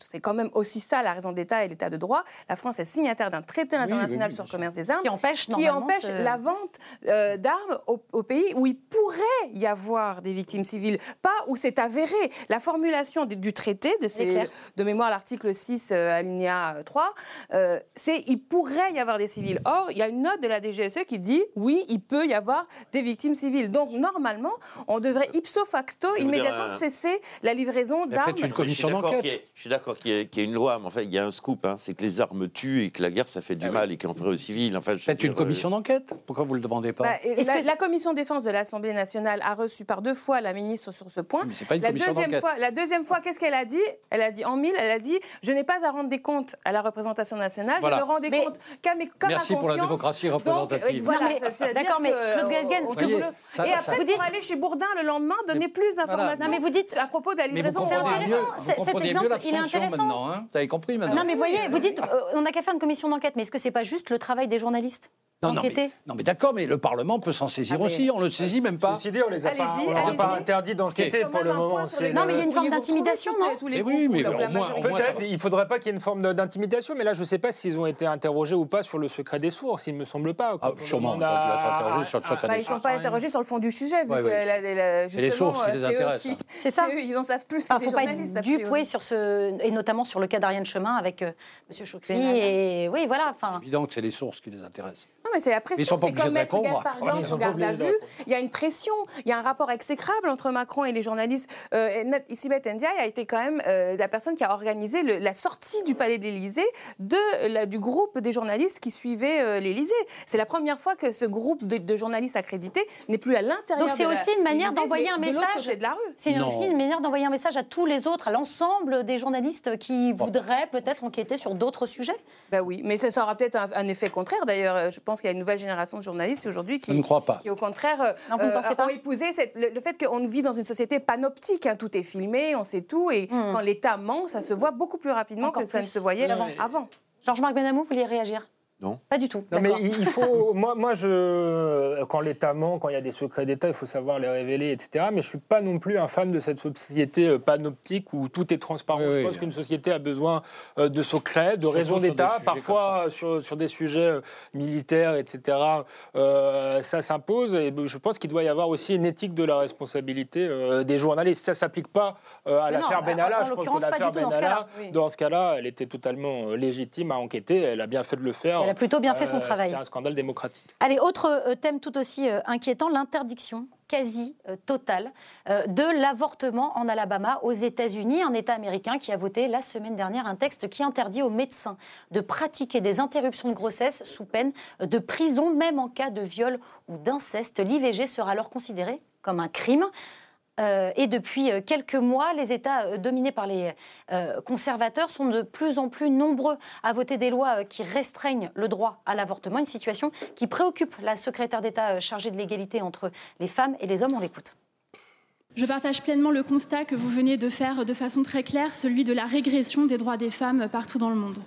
c'est quand même aussi ça la raison d'État et l'État de droit, la France est signataire d'un traité international sur le commerce des armes qui empêche, qui empêche la vente euh, d'armes au, pays où il pourrait y avoir des victimes civiles, pas où c'est avéré. La formulation du, traité, de, ces, de mémoire l'article 6, euh, alinéa 3, euh, c'est il pourrait y avoir des civils. Or, il y a une note de la DGSE qui dit oui, il peut y avoir des victimes civiles. Donc, normalement, on devrait ipso facto immédiatement cesser la livraison Faites une commission d'enquête. Je suis d'accord qu'il y, ait une loi, mais en fait, il y a un scoop, hein, c'est que les armes tuent et que la guerre, ça fait du ah mal et qu'on au civil. Enfin, Faites une commission euh, d'enquête. Pourquoi vous ne le demandez pas bah, la, la, commission défense de l'Assemblée nationale a reçu par deux fois la ministre sur ce point. Mais pas une la, deuxième fois, la deuxième fois, qu'est-ce qu'elle a dit? Elle a dit en mille, elle a dit Je n'ai pas à rendre des comptes à la représentation nationale, je ne rends des comptes qu'à mes comme Merci pour la démocratie euh, représentative. D'accord, mais Claude Gasgen, et après, pour aller chez Bourdin le lendemain, donner plus d'informations à propos de la livraison. C'est intéressant cet exemple, il est intéressant. Hein vous avez compris maintenant. Non, mais voyez, vous dites, euh, on n'a qu'à faire une commission d'enquête, mais est-ce que c'est pas juste le travail des journalistes? Non, non, mais, non, mais d'accord, mais le Parlement peut s'en saisir ah, aussi. On le saisit même pas. Dit, on les a pas, on pas interdit d'enquêter pour le moment. Non, mais il y a une forme d'intimidation, non mais Oui, mais au moins, peut-être. Il faudrait pas qu'il y ait une forme d'intimidation, mais là, je ne sais pas s'ils ont été interrogés ou pas sur le secret des sources. Il me semble pas. Ah, sûrement, ils ont dû être interrogés sur le secret bah, des sources. Ils ne sont pas interrogés sur le fond du sujet. C'est les sources qui les intéressent. C'est ça. Ils en savent plus les. Il ne faut pas être dupé sur ce, et notamment sur le cas d'Ariane Chemin avec M. Chokri. Et oui, voilà. C'est évident que c'est les sources qui les intéressent. Non, mais c'est la pression. C'est comme Maître Gaspard on garde à vue. Il y a une pression, il y a un rapport exécrable entre Macron et les journalistes. Euh, Sibeth Ndiaye a été quand même euh, la personne qui a organisé la sortie du Palais d'Élysée de, du groupe des journalistes qui suivaient euh, l'Élysée. C'est la première fois que ce groupe de, journalistes accrédités n'est plus à l'intérieur Donc c'est aussi une manière d'envoyer un message. De la rue. C'est aussi une manière d'envoyer un message à tous les autres, à l'ensemble des journalistes qui voudraient peut-être enquêter sur d'autres sujets. Ben oui, mais ça, aura peut-être un, un, effet contraire. D'ailleurs, je pense qu'il y a une nouvelle génération de journalistes aujourd'hui qui, ne crois pas. qui, au contraire, euh, ont épousé le, fait qu'on vit dans une société panoptique. Hein. tout est filmé, on sait tout, et hmm. quand l'État ment, ça se voit beaucoup plus rapidement que ça ne se voyait avant. Georges-Marc Benamou, vous vouliez réagir? Non. Pas du tout. Non, mais il faut. moi, moi, je, quand l'État ment, quand il y a des secrets d'État, il faut savoir les révéler, etc. Mais je suis pas non plus un fan de cette société euh, panoptique où tout est transparent. je pense qu'une société a besoin euh, de secrets, de raisons d'État, parfois sur, sur, des sujets euh, militaires, etc. ça s'impose. Et je pense qu'il doit y avoir aussi une éthique de la responsabilité des journalistes. Ça s'applique pas à l'affaire Benalla. Je pense que l'affaire Benalla, dans ce cas-là, elle était totalement légitime à enquêter. Elle a bien fait de le faire a plutôt bien fait son euh, travail. C'est un scandale démocratique. Allez, autre euh, thème tout aussi euh, inquiétant, l'interdiction quasi totale de l'avortement en Alabama aux États-Unis, un État américain qui a voté la semaine dernière un texte qui interdit aux médecins de pratiquer des interruptions de grossesse sous peine de prison, même en cas de viol ou d'inceste. L'IVG sera alors considéré comme un crime. Euh, et depuis euh, quelques mois, les États euh, dominés par les conservateurs sont de plus en plus nombreux à voter des lois qui restreignent le droit à l'avortement, une situation qui préoccupe la secrétaire d'État chargée de l'égalité entre les femmes et les hommes. On l'écoute. Je partage pleinement le constat que vous venez de faire de façon très claire, celui de la régression des droits des femmes partout dans le monde.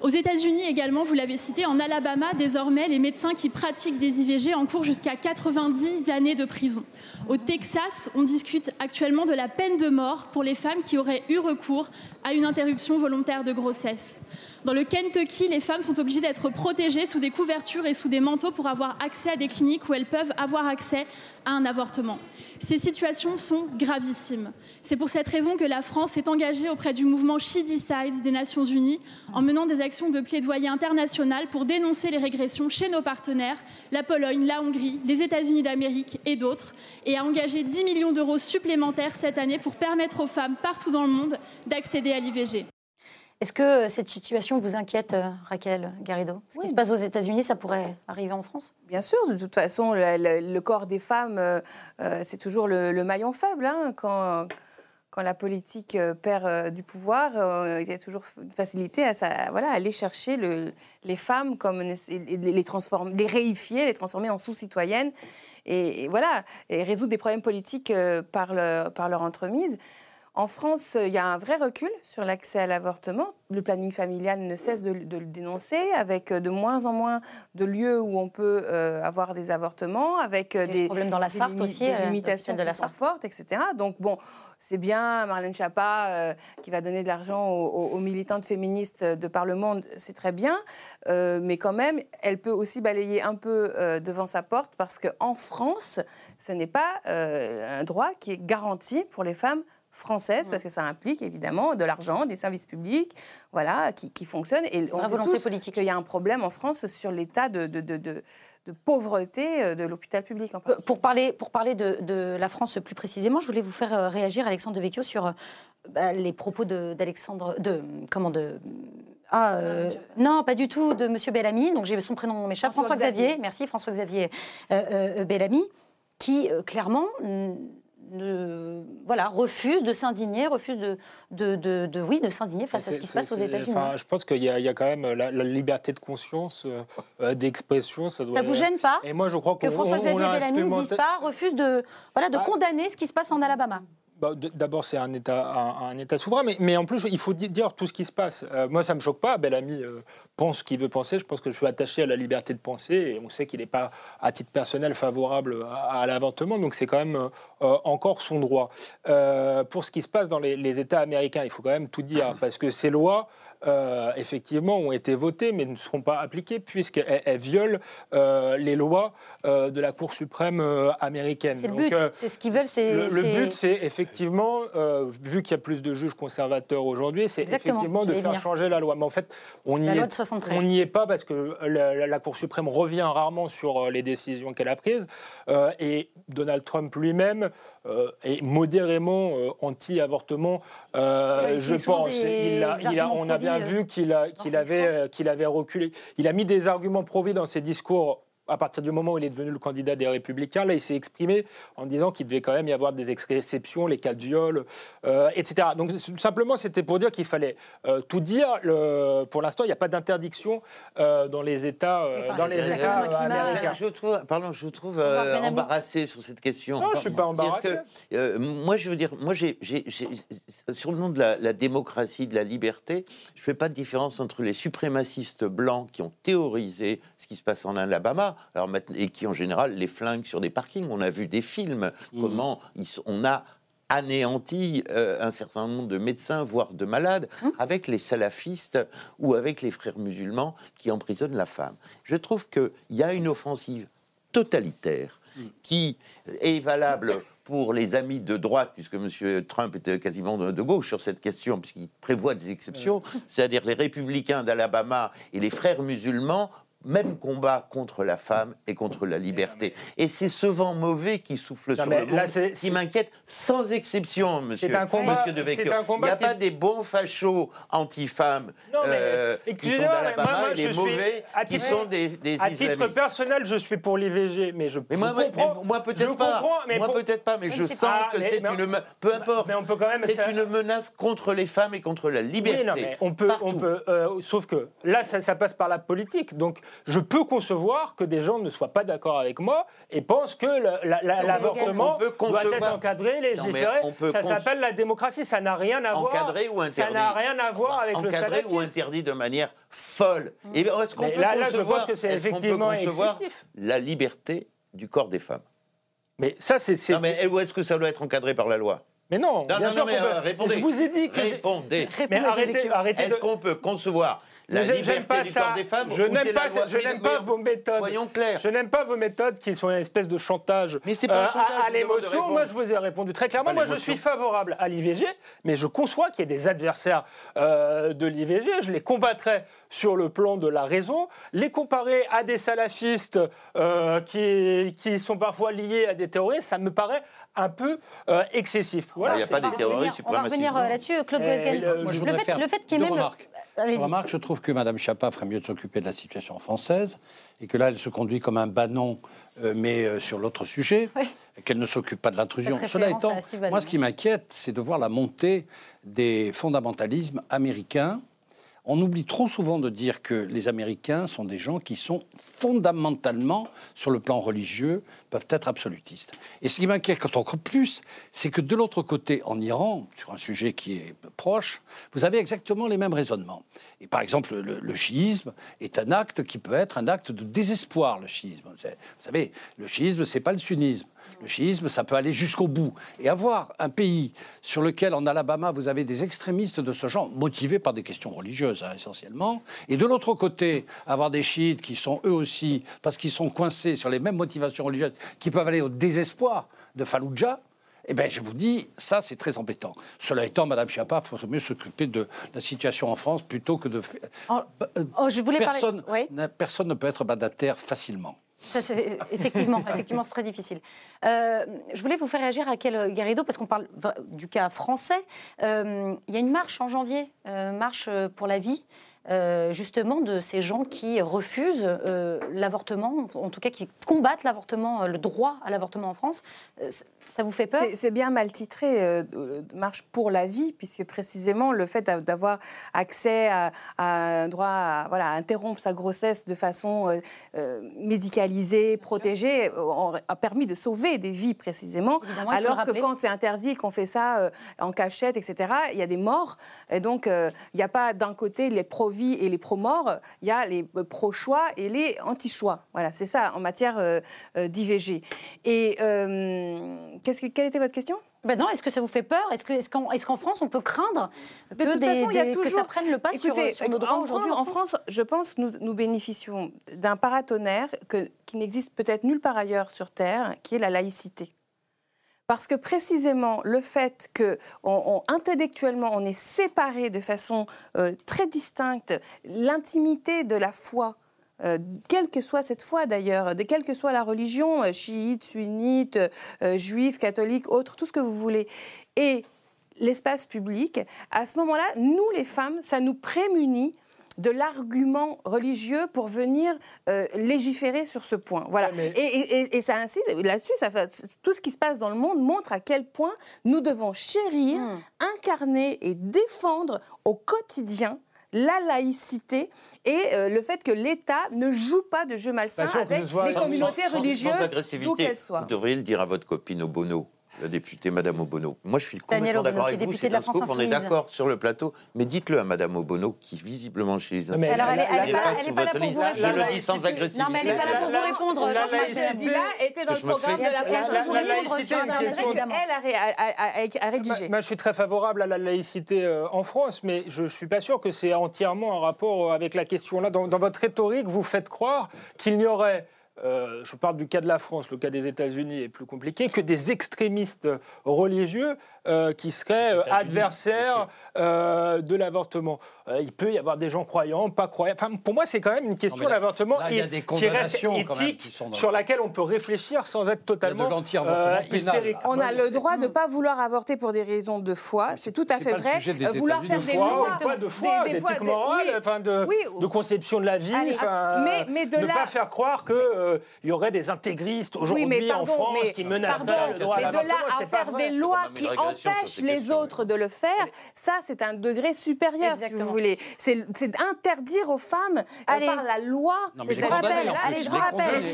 Aux États-Unis également, vous l'avez cité, en Alabama, désormais, les médecins qui pratiquent des IVG encourent jusqu'à 90 années de prison. Au Texas, on discute actuellement de la peine de mort pour les femmes qui auraient eu recours à une interruption volontaire de grossesse. Dans le Kentucky, les femmes sont obligées d'être protégées sous des couvertures et sous des manteaux pour avoir accès à des cliniques où elles peuvent avoir accès à un avortement. Ces situations sont gravissimes. C'est pour cette raison que la France s'est engagée auprès du mouvement She Decides des Nations Unies en menant des actions de plaidoyer international pour dénoncer les régressions chez nos partenaires, la Pologne, la Hongrie, les États-Unis d'Amérique et d'autres, et a engagé 10 millions d'euros supplémentaires cette année pour permettre aux femmes partout dans le monde d'accéder à l'IVG. Est-ce que cette situation vous inquiète, euh, Raquel Garrido? Ce qui se passe aux États-Unis, ça pourrait arriver en France? Bien sûr, de toute façon, le, corps des femmes, euh, euh, c'est toujours le, maillon faible. Hein. quand, quand la politique perd du pouvoir, il y a toujours une facilité à ça, voilà, aller chercher les femmes, comme, les, transformer, les réifier, les transformer en sous-citoyennes, et, voilà, et résoudre des problèmes politiques par, par leur entremise. En France, il y a un vrai recul sur l'accès à l'avortement. Le planning familial ne cesse de, le dénoncer, avec de moins en moins de lieux où on peut euh, avoir des avortements, avec euh, des problèmes dans la Sarthe aussi, des euh, limitations de la Sarthe fortes, etc. Donc bon, c'est bien Marlène Schiappa qui va donner de l'argent aux, militantes féministes de par le monde, c'est très bien, mais quand même, elle peut aussi balayer un peu devant sa porte parce qu'en France, ce n'est pas un droit qui est garanti pour les femmes française, parce que ça implique évidemment de l'argent, des services publics, voilà, qui, fonctionnent. Et on sait tous politique. qu'il y a un problème en France sur l'état de, de, de, pauvreté euh, de l'hôpital public en Pour parler, pour parler de, la France plus précisément, je voulais vous faire euh, réagir, Alexandre de Vecchio, sur euh, bah, les propos d'Alexandre, de, comment de ah, non, pas du tout, de Monsieur Bellamy. Donc j'ai son prénom m'échappe. François, François Xavier. Merci, François Xavier Bellamy, qui clairement voilà, refuse de s'indigner, refuse de, de, oui, de s'indigner face à ce qui se passe aux États-Unis. je pense qu'il y, a quand même la, liberté de conscience, euh, euh, d'expression. Ça, ça vous gêne pas Et moi, je crois que François-Xavier Bellamy ne dise pas, refuse de, voilà, de ah. condamner ce qui se passe en Alabama? Bah, D'abord, c'est un État, un, État souverain, mais, en plus, il faut dire tout ce qui se passe. Euh, moi, ça ne me choque pas. Bellamy euh, pense ce qu'il veut penser. Je pense que je suis attaché à la liberté de penser, et on sait qu'il n'est pas, à titre personnel, favorable à, l'avortement, donc c'est quand même euh, encore son droit. pour ce qui se passe dans les, États américains, il faut quand même tout dire, parce que ces lois euh, effectivement, ont été votées, mais ne seront pas appliquées, puisqu'elles violent euh, les lois euh, de la Cour suprême américaine. C'est le but, c'est ce qu'ils veulent. Le, but, c'est effectivement, vu qu'il y a plus de juges conservateurs aujourd'hui, c'est effectivement de faire changer la loi. Mais en fait, on n'y est, pas parce que la, Cour suprême revient rarement sur les décisions qu'elle a prises. et Donald Trump lui-même est modérément anti-avortement, je pense. Il a, on a bien vu qu'il qu'il avait, qu'il avait reculé. Il a mis des arguments provis dans ses discours à partir du moment où il est devenu le candidat des Républicains, là, il s'est exprimé en disant qu'il devait quand même y avoir des exceptions, les cas de viol, euh, etc. Donc simplement, c'était pour dire qu'il fallait euh, tout dire. Le, pour l'instant, il n'y a pas d'interdiction euh, dans les États, dans les États américains. Je trouve, pardon, je vous trouve embarrassé sur cette question. Non, je ne suis pas embarrassé. moi, je veux dire, moi, j'ai, sur le nom de la, la, démocratie, de la liberté, je ne fais pas de différence entre les suprémacistes blancs qui ont théorisé ce qui se passe en Alabama alors, et qui en général les flinguent sur des parkings. On a vu des films, mmh. comment on a anéanti euh, un certain nombre de médecins, voire de malades, mmh. avec les salafistes ou avec les frères musulmans qui emprisonnent la femme. Je trouve qu'il y a une offensive totalitaire mmh. qui est valable pour les amis de droite, puisque M. Trump était quasiment de, gauche sur cette question, puisqu'il prévoit des exceptions, c'est-à-dire les républicains d'Alabama et les frères musulmans même combat contre la femme et contre la liberté. Et c'est ce vent mauvais qui souffle sur le monde qui m'inquiète sans exception, monsieur, un combat, monsieur De Il n'y a pas des bons fachos anti-femmes euh, qui sont d'Alabama et des mauvais qui sont des, des À titre personnel, je suis pour l'IVG, mais je, mais moi, moi peut-être pas. moi peut-être pas, mais je sens que c'est une... Peu importe. C'est une menace contre les femmes et contre la liberté. non, mais on peut... On peut euh, sauf que là, ça, ça passe par la politique. Donc, je peux concevoir que des gens ne soient pas d'accord avec moi et pensent que l'avortement doit être encadré, légiféré. ça s'appelle la démocratie, ça n'a rien à voir. Encadré ou interdit. Ça n'a rien à voir avec le Encadré ou interdit de manière folle. Et est-ce qu'on peut, là, là, je pense que c'est effectivement excessif. la liberté du corps des femmes? Mais ça, c'est. Non, mais où est-ce que ça doit être encadré par la loi? Mais non, non, bien non, mais, euh, répondez. Je vous ai dit que répondez. Mais arrêtez, arrêtez. Est-ce qu'on peut concevoir la liberté pas du ça. corps des femmes Je n'aime pas, je n'aime pas vos méthodes. Soyons clairs. Je n'aime pas vos méthodes qui sont une espèce de chantage, mais pas un euh, à, l'émotion. Moi, je vous ai répondu très clairement. Moi, je suis favorable à l'IVG, mais je conçois qu'il y ait des adversaires euh, de l'IVG. Je les combattrai sur le plan de la raison. Les comparer à des salafistes euh, qui, qui sont parfois liés à des terroristes, ça me paraît un peu euh, excessif. Voilà, il n'y a pas des terroristes On va revenir euh, là-dessus, Claude Guesgen. Le, le, fait, le fait qu'il y ait même... Remarque, je trouve que Mme Chapa ferait mieux de s'occuper de la situation française et que là, elle se conduit comme un banon, euh, mais sur l'autre sujet, qu'elle ne s'occupe pas de l'intrusion. Cela étant, moi, ce qui m'inquiète, c'est de voir la montée des fondamentalismes américains on oublie trop souvent de dire que les Américains sont des gens qui sont fondamentalement, sur le plan religieux, peuvent être absolutistes. Et ce qui m'inquiète encore plus, c'est que de l'autre côté, en Iran, sur un sujet qui est proche, vous avez exactement les mêmes raisonnements. Et par exemple, le, le chiisme est un acte qui peut être un acte de désespoir, le chiisme. Vous savez, le chiisme, c'est pas le sunnisme. Le chiisme, ça peut aller jusqu'au bout. Et avoir un pays sur lequel, en Alabama, vous avez des extrémistes de ce genre, motivés par des questions religieuses, hein, essentiellement, et de l'autre côté, avoir des chiites qui sont eux aussi, parce qu'ils sont coincés sur les mêmes motivations religieuses, qui peuvent aller au désespoir de Fallujah, eh bien, je vous dis, ça, c'est très embêtant. Cela étant, Madame Chiappa, il faut mieux s'occuper de la situation en France plutôt que de. Oh, oh, je voulais personne, parler... personne ne peut être mandataire facilement. Ça, c'est effectivement, effectivement, c'est très difficile. Euh, je voulais vous faire réagir à quel Garrido, parce qu'on parle du cas français. Euh, il y a une marche en janvier, euh, marche pour la vie. justement de ces gens qui refusent l'avortement, en tout cas qui combattent l'avortement, le droit à l'avortement en France. Ça vous fait peur C'est bien mal titré, euh, Marche pour la vie, puisque précisément le fait d'avoir accès à, un droit à voilà, interrompre sa grossesse de façon euh, euh, médicalisée, protégée, a permis de sauver des vies précisément. alors que quand c'est interdit, qu'on fait ça en cachette, etc., il y a des morts. Et donc, il n'y a pas d'un côté les pro-vie et les pro-morts, il y a les pro-choix et les anti-choix. Voilà, c'est ça en matière d'IVG. Et quelle était votre question? Ben non, est-ce que ça vous fait peur? Est-ce qu'en est qu'en France, on peut craindre que, des, toujours... que ça prenne le pas sur, nos droits aujourd'hui en, France, je pense que nous, nous bénéficions d'un paratonnerre que, qui n'existe peut-être nulle part ailleurs sur Terre, qui est la laïcité. Parce que précisément le fait que on, intellectuellement on est séparé de façon euh, très distincte l'intimité de la foi euh, quelle que soit cette foi d'ailleurs, de quelle que soit la religion, euh, chiite, sunnite, euh, juif, catholique, autre, tout ce que vous voulez, et l'espace public, à ce moment-là, nous les femmes, ça nous prémunit de l'argument religieux pour venir euh, légiférer sur ce point. Voilà. et, ça insiste là-dessus. tout ce qui se passe dans le monde montre à quel point nous devons chérir, hmm. incarner et défendre au quotidien la laïcité et euh, le fait que l'État ne joue pas de jeu malsain avec les communautés religieuses, d'où qu'elles soient. Vous devriez le dire à votre copine Obono la députée Madame Obono. Moi, je suis complètement d'accord avec vous. C'est on est d'accord sur le plateau, mais dites-le à Madame Obono, qui visiblement chez les mais Alors, elle n'est pas, là pour vous Je le dis sans agressivité. Non, mais elle n'est pas là pour vous répondre. Jean-Marc là était dans le programme de la France Elle a rédigé. Moi, je suis très favorable à la laïcité euh, en France, mais je ne suis pas sûr que c'est entièrement en rapport avec la question là. Dans votre rhétorique, vous faites croire qu'il n'y aurait euh, je parle du cas de la France, le cas des États-Unis est plus compliqué, que des extrémistes religieux euh, qui seraient euh, adversaires de l'avortement. Il peut y avoir des gens croyants, pas croyants. Enfin, pour moi, c'est quand même une question d'avortement qui reste éthique, sur laquelle on peut réfléchir sans être totalement hystérique. On a le droit de ne pas vouloir avorter pour des raisons de foi, c'est tout à fait vrai. Vouloir faire des lois, pas de foi, d'éthique morale, de, conception de la vie, mais, de ne pas faire croire que il y aurait des intégristes aujourd'hui en France qui menaceraient le droit à l'avortement. Mais de là à faire des lois qui empêchent les autres de le faire, ça c'est un degré supérieur si vous voulez. C'est interdire aux femmes par la loi. je vous rappelle. Allez, je vous rappelle.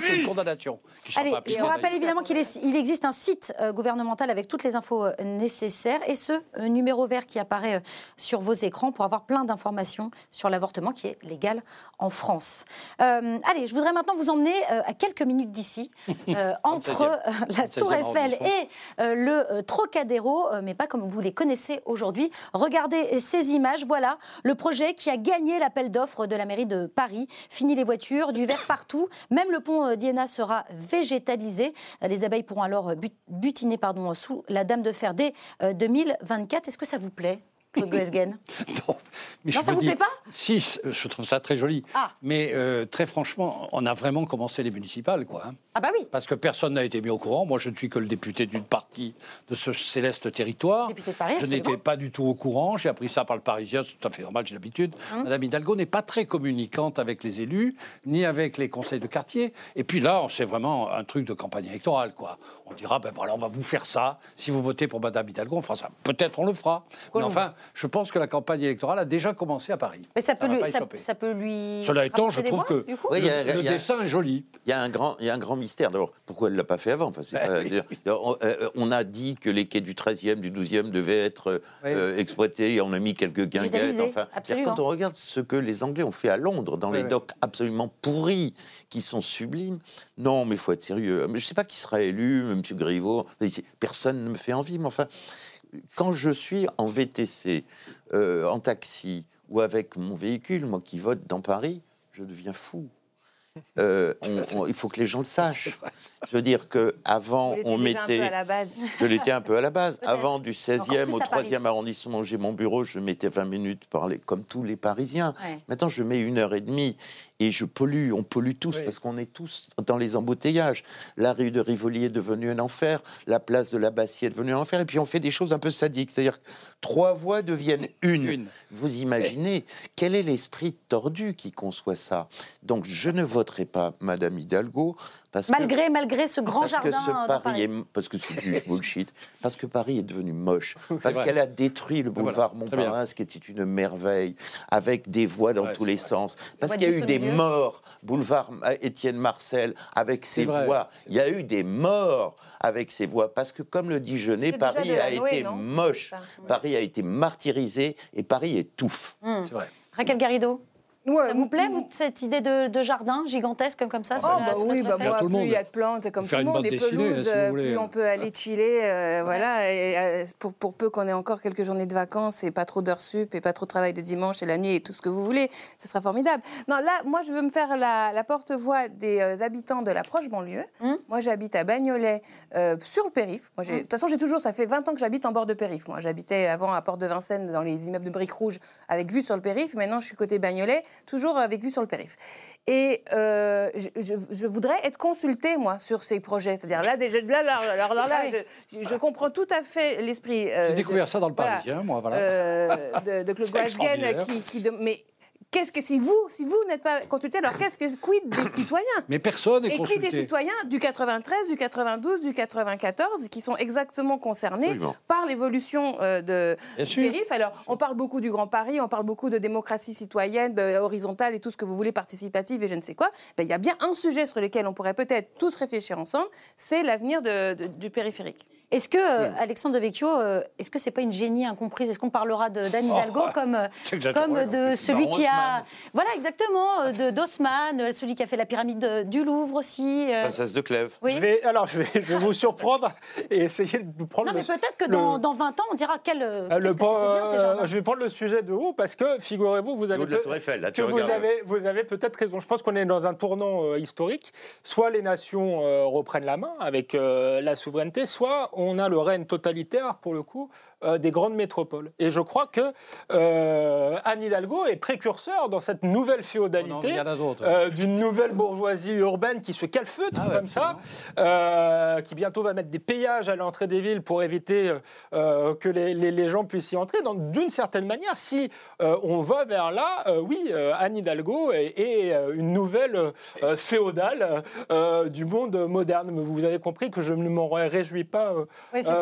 C'est une condamnation. Allez, je vous rappelle évidemment qu'il existe un site euh, gouvernemental avec toutes les infos euh, nécessaires et ce euh, numéro vert qui apparaît sur vos écrans pour avoir plein d'informations sur l'avortement qui est légal en France. allez, je voudrais maintenant vous emmener euh, à quelques minutes d'ici, euh, entre euh, la Tour Eiffel et le Trocadéro, mais pas comme vous les connaissez aujourd'hui. Regardez ces images. Voilà le projet qui a gagné l'appel d'offres de la mairie de Paris. Fini les voitures, du verre partout. Même le pont d'Iéna sera végétalisé. Les abeilles pourront alors butiner pardon, sous la Dame de Fer dès 2024. Est-ce que ça vous plaît? Claude non, mais non, ça ne vous plaît pas? Si, je trouve ça très joli. Ah. Mais euh, très franchement, on a vraiment commencé les municipales, quoi. Hein. Ah bah oui. Parce que personne n'a été mis au courant. Moi, je ne suis que le député d'une partie de ce céleste territoire. Député de Paris, je n'étais pas du tout au courant. J'ai appris ça par le Parisien, c'est tout à fait normal, j'ai l'habitude. Hum. Madame Hidalgo n'est pas très communicante avec les élus, ni avec les conseils de quartier. Et puis là, c'est vraiment un truc de campagne électorale, quoi. On dira, ben voilà, on va vous faire ça. Si vous votez pour Madame Hidalgo, on fera ça. Peut-être on le fera. Mais enfin, je pense que la campagne électorale a déjà commencé à Paris. Mais ça, peut, lui, ça, peut lui. Cela étant, je trouve que le, dessin est joli. Il y a un grand, il y a un grand mystère. D'abord, pourquoi elle ne l'a pas fait avant? Enfin, ben euh, on, a dit que les quais du 13e, du 12e devaient être euh, exploités et on a mis quelques guinguettes. Enfin, quand on regarde ce que les Anglais ont fait à Londres, dans les docks absolument pourris, qui sont sublimes, non, mais il faut être sérieux. Je ne sais pas qui sera élu, M. Griveaux. Personne ne me fait envie, mais enfin quand je suis en VTC, euh, en taxi ou avec mon véhicule, moi qui vote dans Paris, je deviens fou. Euh, il faut que les gens le sachent. Je veux dire que avant on mettait. À la base. Je l'étais un peu à la base. Avant du 16e au 3e arrondissement, j'ai mon bureau, je mettais 20 minutes parler comme tous les Parisiens. Maintenant, je mets une heure et demie et je pollue. On pollue tous parce qu'on est tous dans les embouteillages. La rue de Rivoli est devenue un enfer. La place de la Bassie est devenue un enfer. Et puis on fait des choses un peu sadiques, c'est-à-dire trois voies deviennent une. Vous imaginez quel est l'esprit tordu qui conçoit ça? Donc je ne vote pas Madame Hidalgo. Parce malgré, que, malgré ce grand jardin. Que Paris, parce que c'est du bullshit. Parce que Paris est devenu moche. Parce qu'elle a détruit le boulevard Montparnasse, qui était une merveille, avec des voies dans tous les sens. Parce qu'il y a eu des morts. Boulevard Étienne Marcel, avec ses voies. Il y a eu des morts avec ses voies. Parce que, comme le dit Genet, Paris a été moche. Paris a été martyrisé et Paris étouffe. Hmm. C'est vrai. Raquel Garrido? Ça vous plaît, cette idée de, jardin gigantesque comme ça oh, bah Oui, bah moi, plus il y a de plantes comme tout le monde, des pelouses, plus on peut aller chiller. Euh, voilà, et, euh, pour, pour, peu qu'on ait encore quelques journées de vacances et pas trop d'heures sup et pas trop de travail de dimanche et la nuit et tout ce que vous voulez, ce sera formidable. Non, là, moi, je veux me faire la, porte-voix des euh, habitants de la proche banlieue. Hum. Moi, j'habite à Bagnolet, sur le périph. Hum. De toute façon, j'ai toujours, ça fait 20 ans que j'habite en bord de périph. Moi, j'habitais avant à Porte de Vincennes dans les immeubles de briques rouges avec vue sur le périph. Maintenant, je suis côté Bagnolet toujours vécu sur le périph'. Et je, voudrais être consultée, moi, sur ces projets. C'est-à-dire, là, déjà, là, là, là, là, là je, comprends tout à fait l'esprit. J'ai découvert ça dans le Parisien, moi, voilà. de, de Claude Goasgen, qui, qui, mais qu'est-ce que si vous, si vous n'êtes pas consulté, alors qu'est-ce que quid des citoyens Mais personne n'est consulté. Et des citoyens du 93, du 92, du 94, qui sont exactement concernés par l'évolution euh, de périph. Alors, on parle beaucoup du Grand Paris, on parle beaucoup de démocratie citoyenne, euh, horizontale et tout ce que vous voulez, participative et je ne sais quoi. Ben, il y a bien un sujet sur lequel on pourrait peut-être tous réfléchir ensemble, c'est l'avenir du périphérique. Est-ce que, euh, Alexandre de Vecchio, euh, est-ce que c'est pas une génie incomprise? Est-ce qu'on parlera d'Anne oh, Hidalgo comme, euh, comme de celui qui a. Voilà, exactement, de d'Haussmann, celui qui a fait la pyramide du Louvre aussi. Princesse de Clèves. Oui. Je vais, alors, je vais, je vais vous surprendre et essayer de vous prendre. Non, mais peut-être que dans, dans, 20 ans, on dira quel. le, bien, je vais prendre le sujet de haut parce que, figurez-vous, vous avez. que vous avez, vous avez peut-être raison. Je pense qu'on est dans un tournant historique. Soit les nations reprennent la main avec la souveraineté, soit on a le règne totalitaire, pour le coup, euh, des grandes métropoles. Et je crois que euh, Anne Hidalgo est précurseur dans cette nouvelle féodalité, euh, d'une nouvelle bourgeoisie urbaine qui se calfeutre ah comme ça, qui bientôt va mettre des péages à l'entrée des villes pour éviter que les, les, gens puissent y entrer. Donc, d'une certaine manière, si on va vers là, oui, Anne Hidalgo est, une nouvelle féodale du monde moderne. Mais vous avez compris que je ne m'en réjouis pas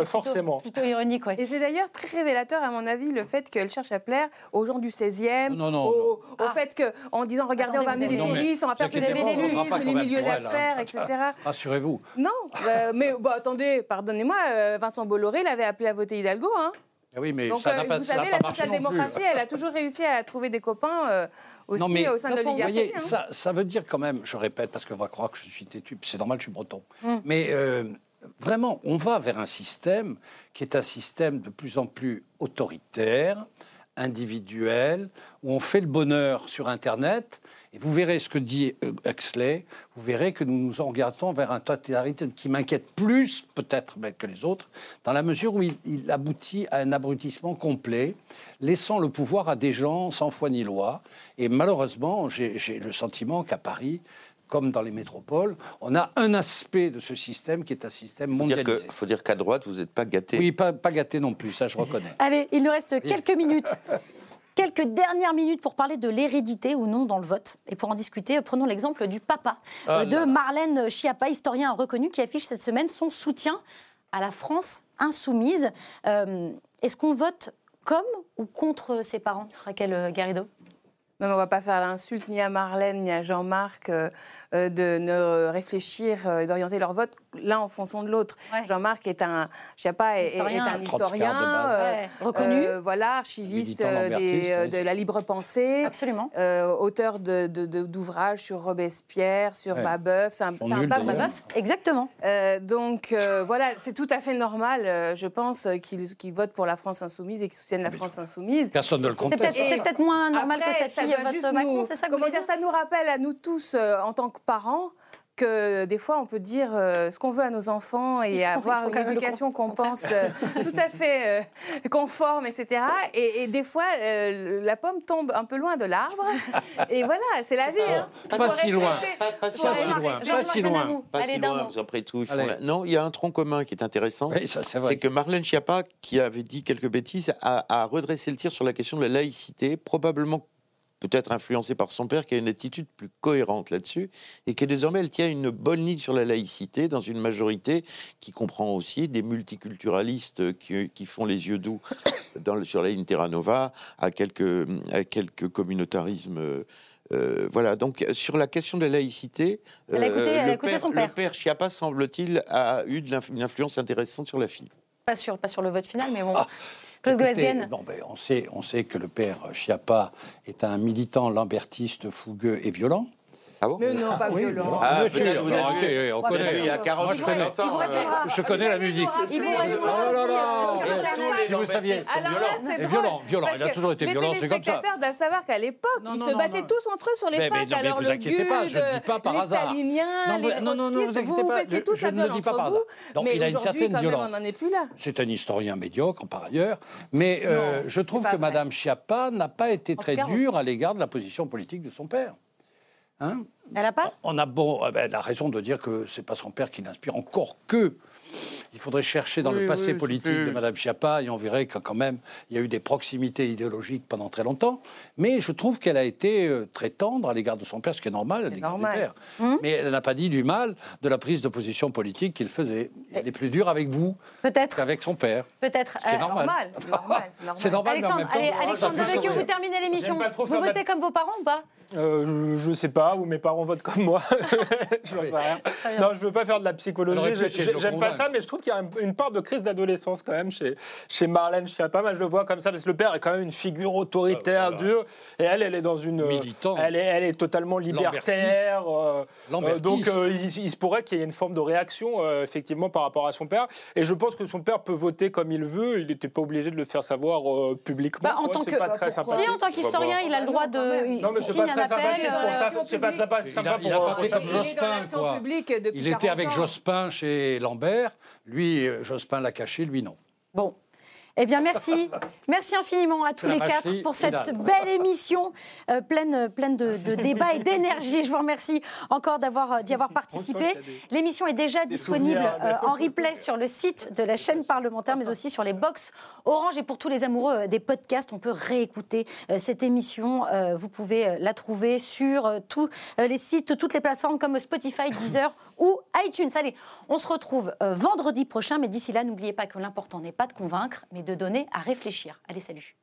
forcément. Plutôt, plutôt ironique, oui d'ailleurs très révélateur, à mon avis, le fait qu'elle cherche à plaire aux gens du 16e, non, non, au, ah. fait qu'en disant regardez, on va amener des touristes, on va faire plaisir les les milieux d'affaires, etc. Rassurez-vous. Non, euh, mais attendez, pardonnez-moi, euh, Vincent Bolloré l'avait appelé à voter Hidalgo. Hein. Ah oui, mais ça n'a euh, pas, vous savez, la social-démocratie, elle a toujours réussi à trouver des copains aussi non, mais, au sein de l'oligarchie. Hein. Ça, ça, veut dire quand même, je répète, parce qu'on va croire que je suis têtu, c'est normal, je suis breton, hum. mais vraiment, on va vers un système qui est un système de plus en plus autoritaire, individuel, où on fait le bonheur sur Internet. Et vous verrez ce que dit euh, Huxley, vous verrez que nous nous engagons vers un totalitarisme qui m'inquiète plus peut-être que les autres, dans la mesure où il, aboutit à un abrutissement complet, laissant le pouvoir à des gens sans foi ni loi. Et malheureusement, j'ai le sentiment qu'à Paris, comme dans les métropoles, on a un aspect de ce système qui est un système mondialisé. Il faut dire qu'à droite, vous n'êtes pas gâté. Oui, pas, pas gâté non plus, ça je reconnais. Allez, il nous reste quelques minutes. Quelques dernières minutes pour parler de l'hérédité ou non dans le vote. Et pour en discuter, prenons l'exemple du papa ah euh, de Marlène Schiappa, historien reconnu, qui affiche cette semaine son soutien à la France insoumise. Euh, est-ce qu'on vote comme ou contre ses parents, Raquel Garrido? Non, on ne va pas faire l'insulte ni à Marlène ni à Jean-Marc. Euh, euh, de ne réfléchir euh, et d'orienter leur vote l'un en fonction de l'autre. Jean-Marc est un, je sais pas, est, un historien euh, reconnu, voilà, archiviste de la libre pensée, absolument, auteur d'ouvrages sur Robespierre, sur Babeuf, c'est un, un Babeuf, exactement. donc voilà, c'est tout à fait normal, je pense, qu'ils votent pour la France insoumise et qu'ils soutiennent la France insoumise. Personne ne le conteste. C'est peut-être moins normal que Macron, c'est ça Comment dire, ça nous rappelle à nous tous en tant que parents que des fois on peut dire euh, ce qu'on veut à nos enfants et avoir une éducation qu'on pense euh, tout à fait euh, conforme, etc. Et, des fois la pomme tombe un peu loin de l'arbre. Et voilà, c'est la vie. Hein. Pas, si loin. Pas, si loin. Pas si loin. Pas si loin. Après tout, non, il y a un tronc commun qui est intéressant. c'est que Marlène Schiappa, qui avait dit quelques bêtises, a, a redressé le tir sur la question de la laïcité, probablement peut-être influencée par son père, qui a une attitude plus cohérente là-dessus, et que désormais elle tient une bonne ligne sur la laïcité dans une majorité qui comprend aussi des multiculturalistes qui, font les yeux doux dans, sur la ligne Terra Nova, à quelques, à quelques communautarismes. Euh, voilà, donc sur la question de la laïcité, euh, le, père, son père. le père Chiappa, semble-t-il, a eu de une influence intéressante sur la fille. Pas sûr, pas sur le vote final, mais bon. Ben, on, sait, on sait que le père Chiappa est un militant lambertiste fougueux et violent. Ah bon Mais non, pas violent. Ah, Bien sûr, peut-être vous avez arrêtez, vu- on connaît. Il y a 40 Moi, je connais. 50 ans. euh, Je connais la musique. Il vous répondra Oh là aussi, là, sur c'est-. Si vous saviez. Violent, violent. Il a toujours été violent, c'est comme ça. Les téléspectateurs doivent savoir qu'à l'époque, ils se battaient tous entre eux sur les facs. Alors vous le inquiétez pas, je GUD, ne dis pas par les hasard. staliniens, Non, les non, non, non, vous inquiétez pas, je- ne le dis pas par hasard. Donc, il a une certaine violence. on n'en est plus là. C'est un historien médiocre par ailleurs, mais euh, je trouve que. Madame Schiappa n'a pas été très dure à l'égard de la position politique de son père. Hein Elle a pas on a bon, eh ben, elle a raison de dire que c'est pas son père qui l'inspire, encore que. Il faudrait chercher dans Oui, le passé oui, politique de Madame Schiappa et on verrait que quand même il y a eu des proximités idéologiques pendant très longtemps. Mais je trouve qu'elle a été euh, très tendre à l'égard de son père, ce qui est normal à l'égard du normal. père. Hum Mais elle n'a pas dit du mal de la prise de position politique qu'il faisait. Elle est plus dure avec vous Peut-être, qu'avec son père. peut-être. Euh, normal. Normal, c'est normal, c'est normal. C'est normal, mais en Alexandre, même temps, allez, Alexandre vous terminez l'émission. Vous votez comme vos parents ou pas? Euh, je sais pas, ou mes parents votent comme moi. je sais rien. bien. Non, je veux pas faire de la psychologie. J'aime pas ça, mais je trouve qu'il y a un- une part de crise d'adolescence quand même chez, chez Marlène Schiappa. Moi, je le vois comme ça, parce que le père est quand même une figure autoritaire, voilà. dure, et elle, elle est dans une. euh, Militante. Elle est, elle est totalement libertaire. euh, euh, donc, euh, il, il se pourrait qu'il y ait une forme de réaction, euh, effectivement, par rapport à son père. Et je pense que son père peut voter comme il veut. Il n'était pas obligé de le faire savoir euh, publiquement. Bah, en quoi. tant que- pas très. Si, en tant qu'historien, il a le droit de. Non, mais c'est signe pas un appel. euh. C'est pas Il sympa a, pour il a pas pour fait ça. comme Il est dans Jospin, l'action quoi. publique depuis Il était 40 avec. Jospin chez Lambert. Lui, euh, Jospin l'a caché, lui non. Bon. Eh bien, merci. Merci infiniment à tous les quatre pour cette finale. belle émission euh, pleine, pleine de, de débats et d'énergie. Je vous remercie encore d'avoir, d'y avoir participé. L'émission est déjà disponible euh, en replay sur le site de la chaîne parlementaire, mais aussi sur les box Orange. Et pour tous les amoureux euh, des podcasts, on peut réécouter euh, cette émission. Euh, Vous pouvez la trouver sur tous les sites, toutes les plateformes comme Spotify, Deezer ou iTunes. Allez, on se retrouve vendredi prochain, mais d'ici là, n'oubliez pas que l'important n'est pas de convaincre, mais de donner à réfléchir. Allez, salut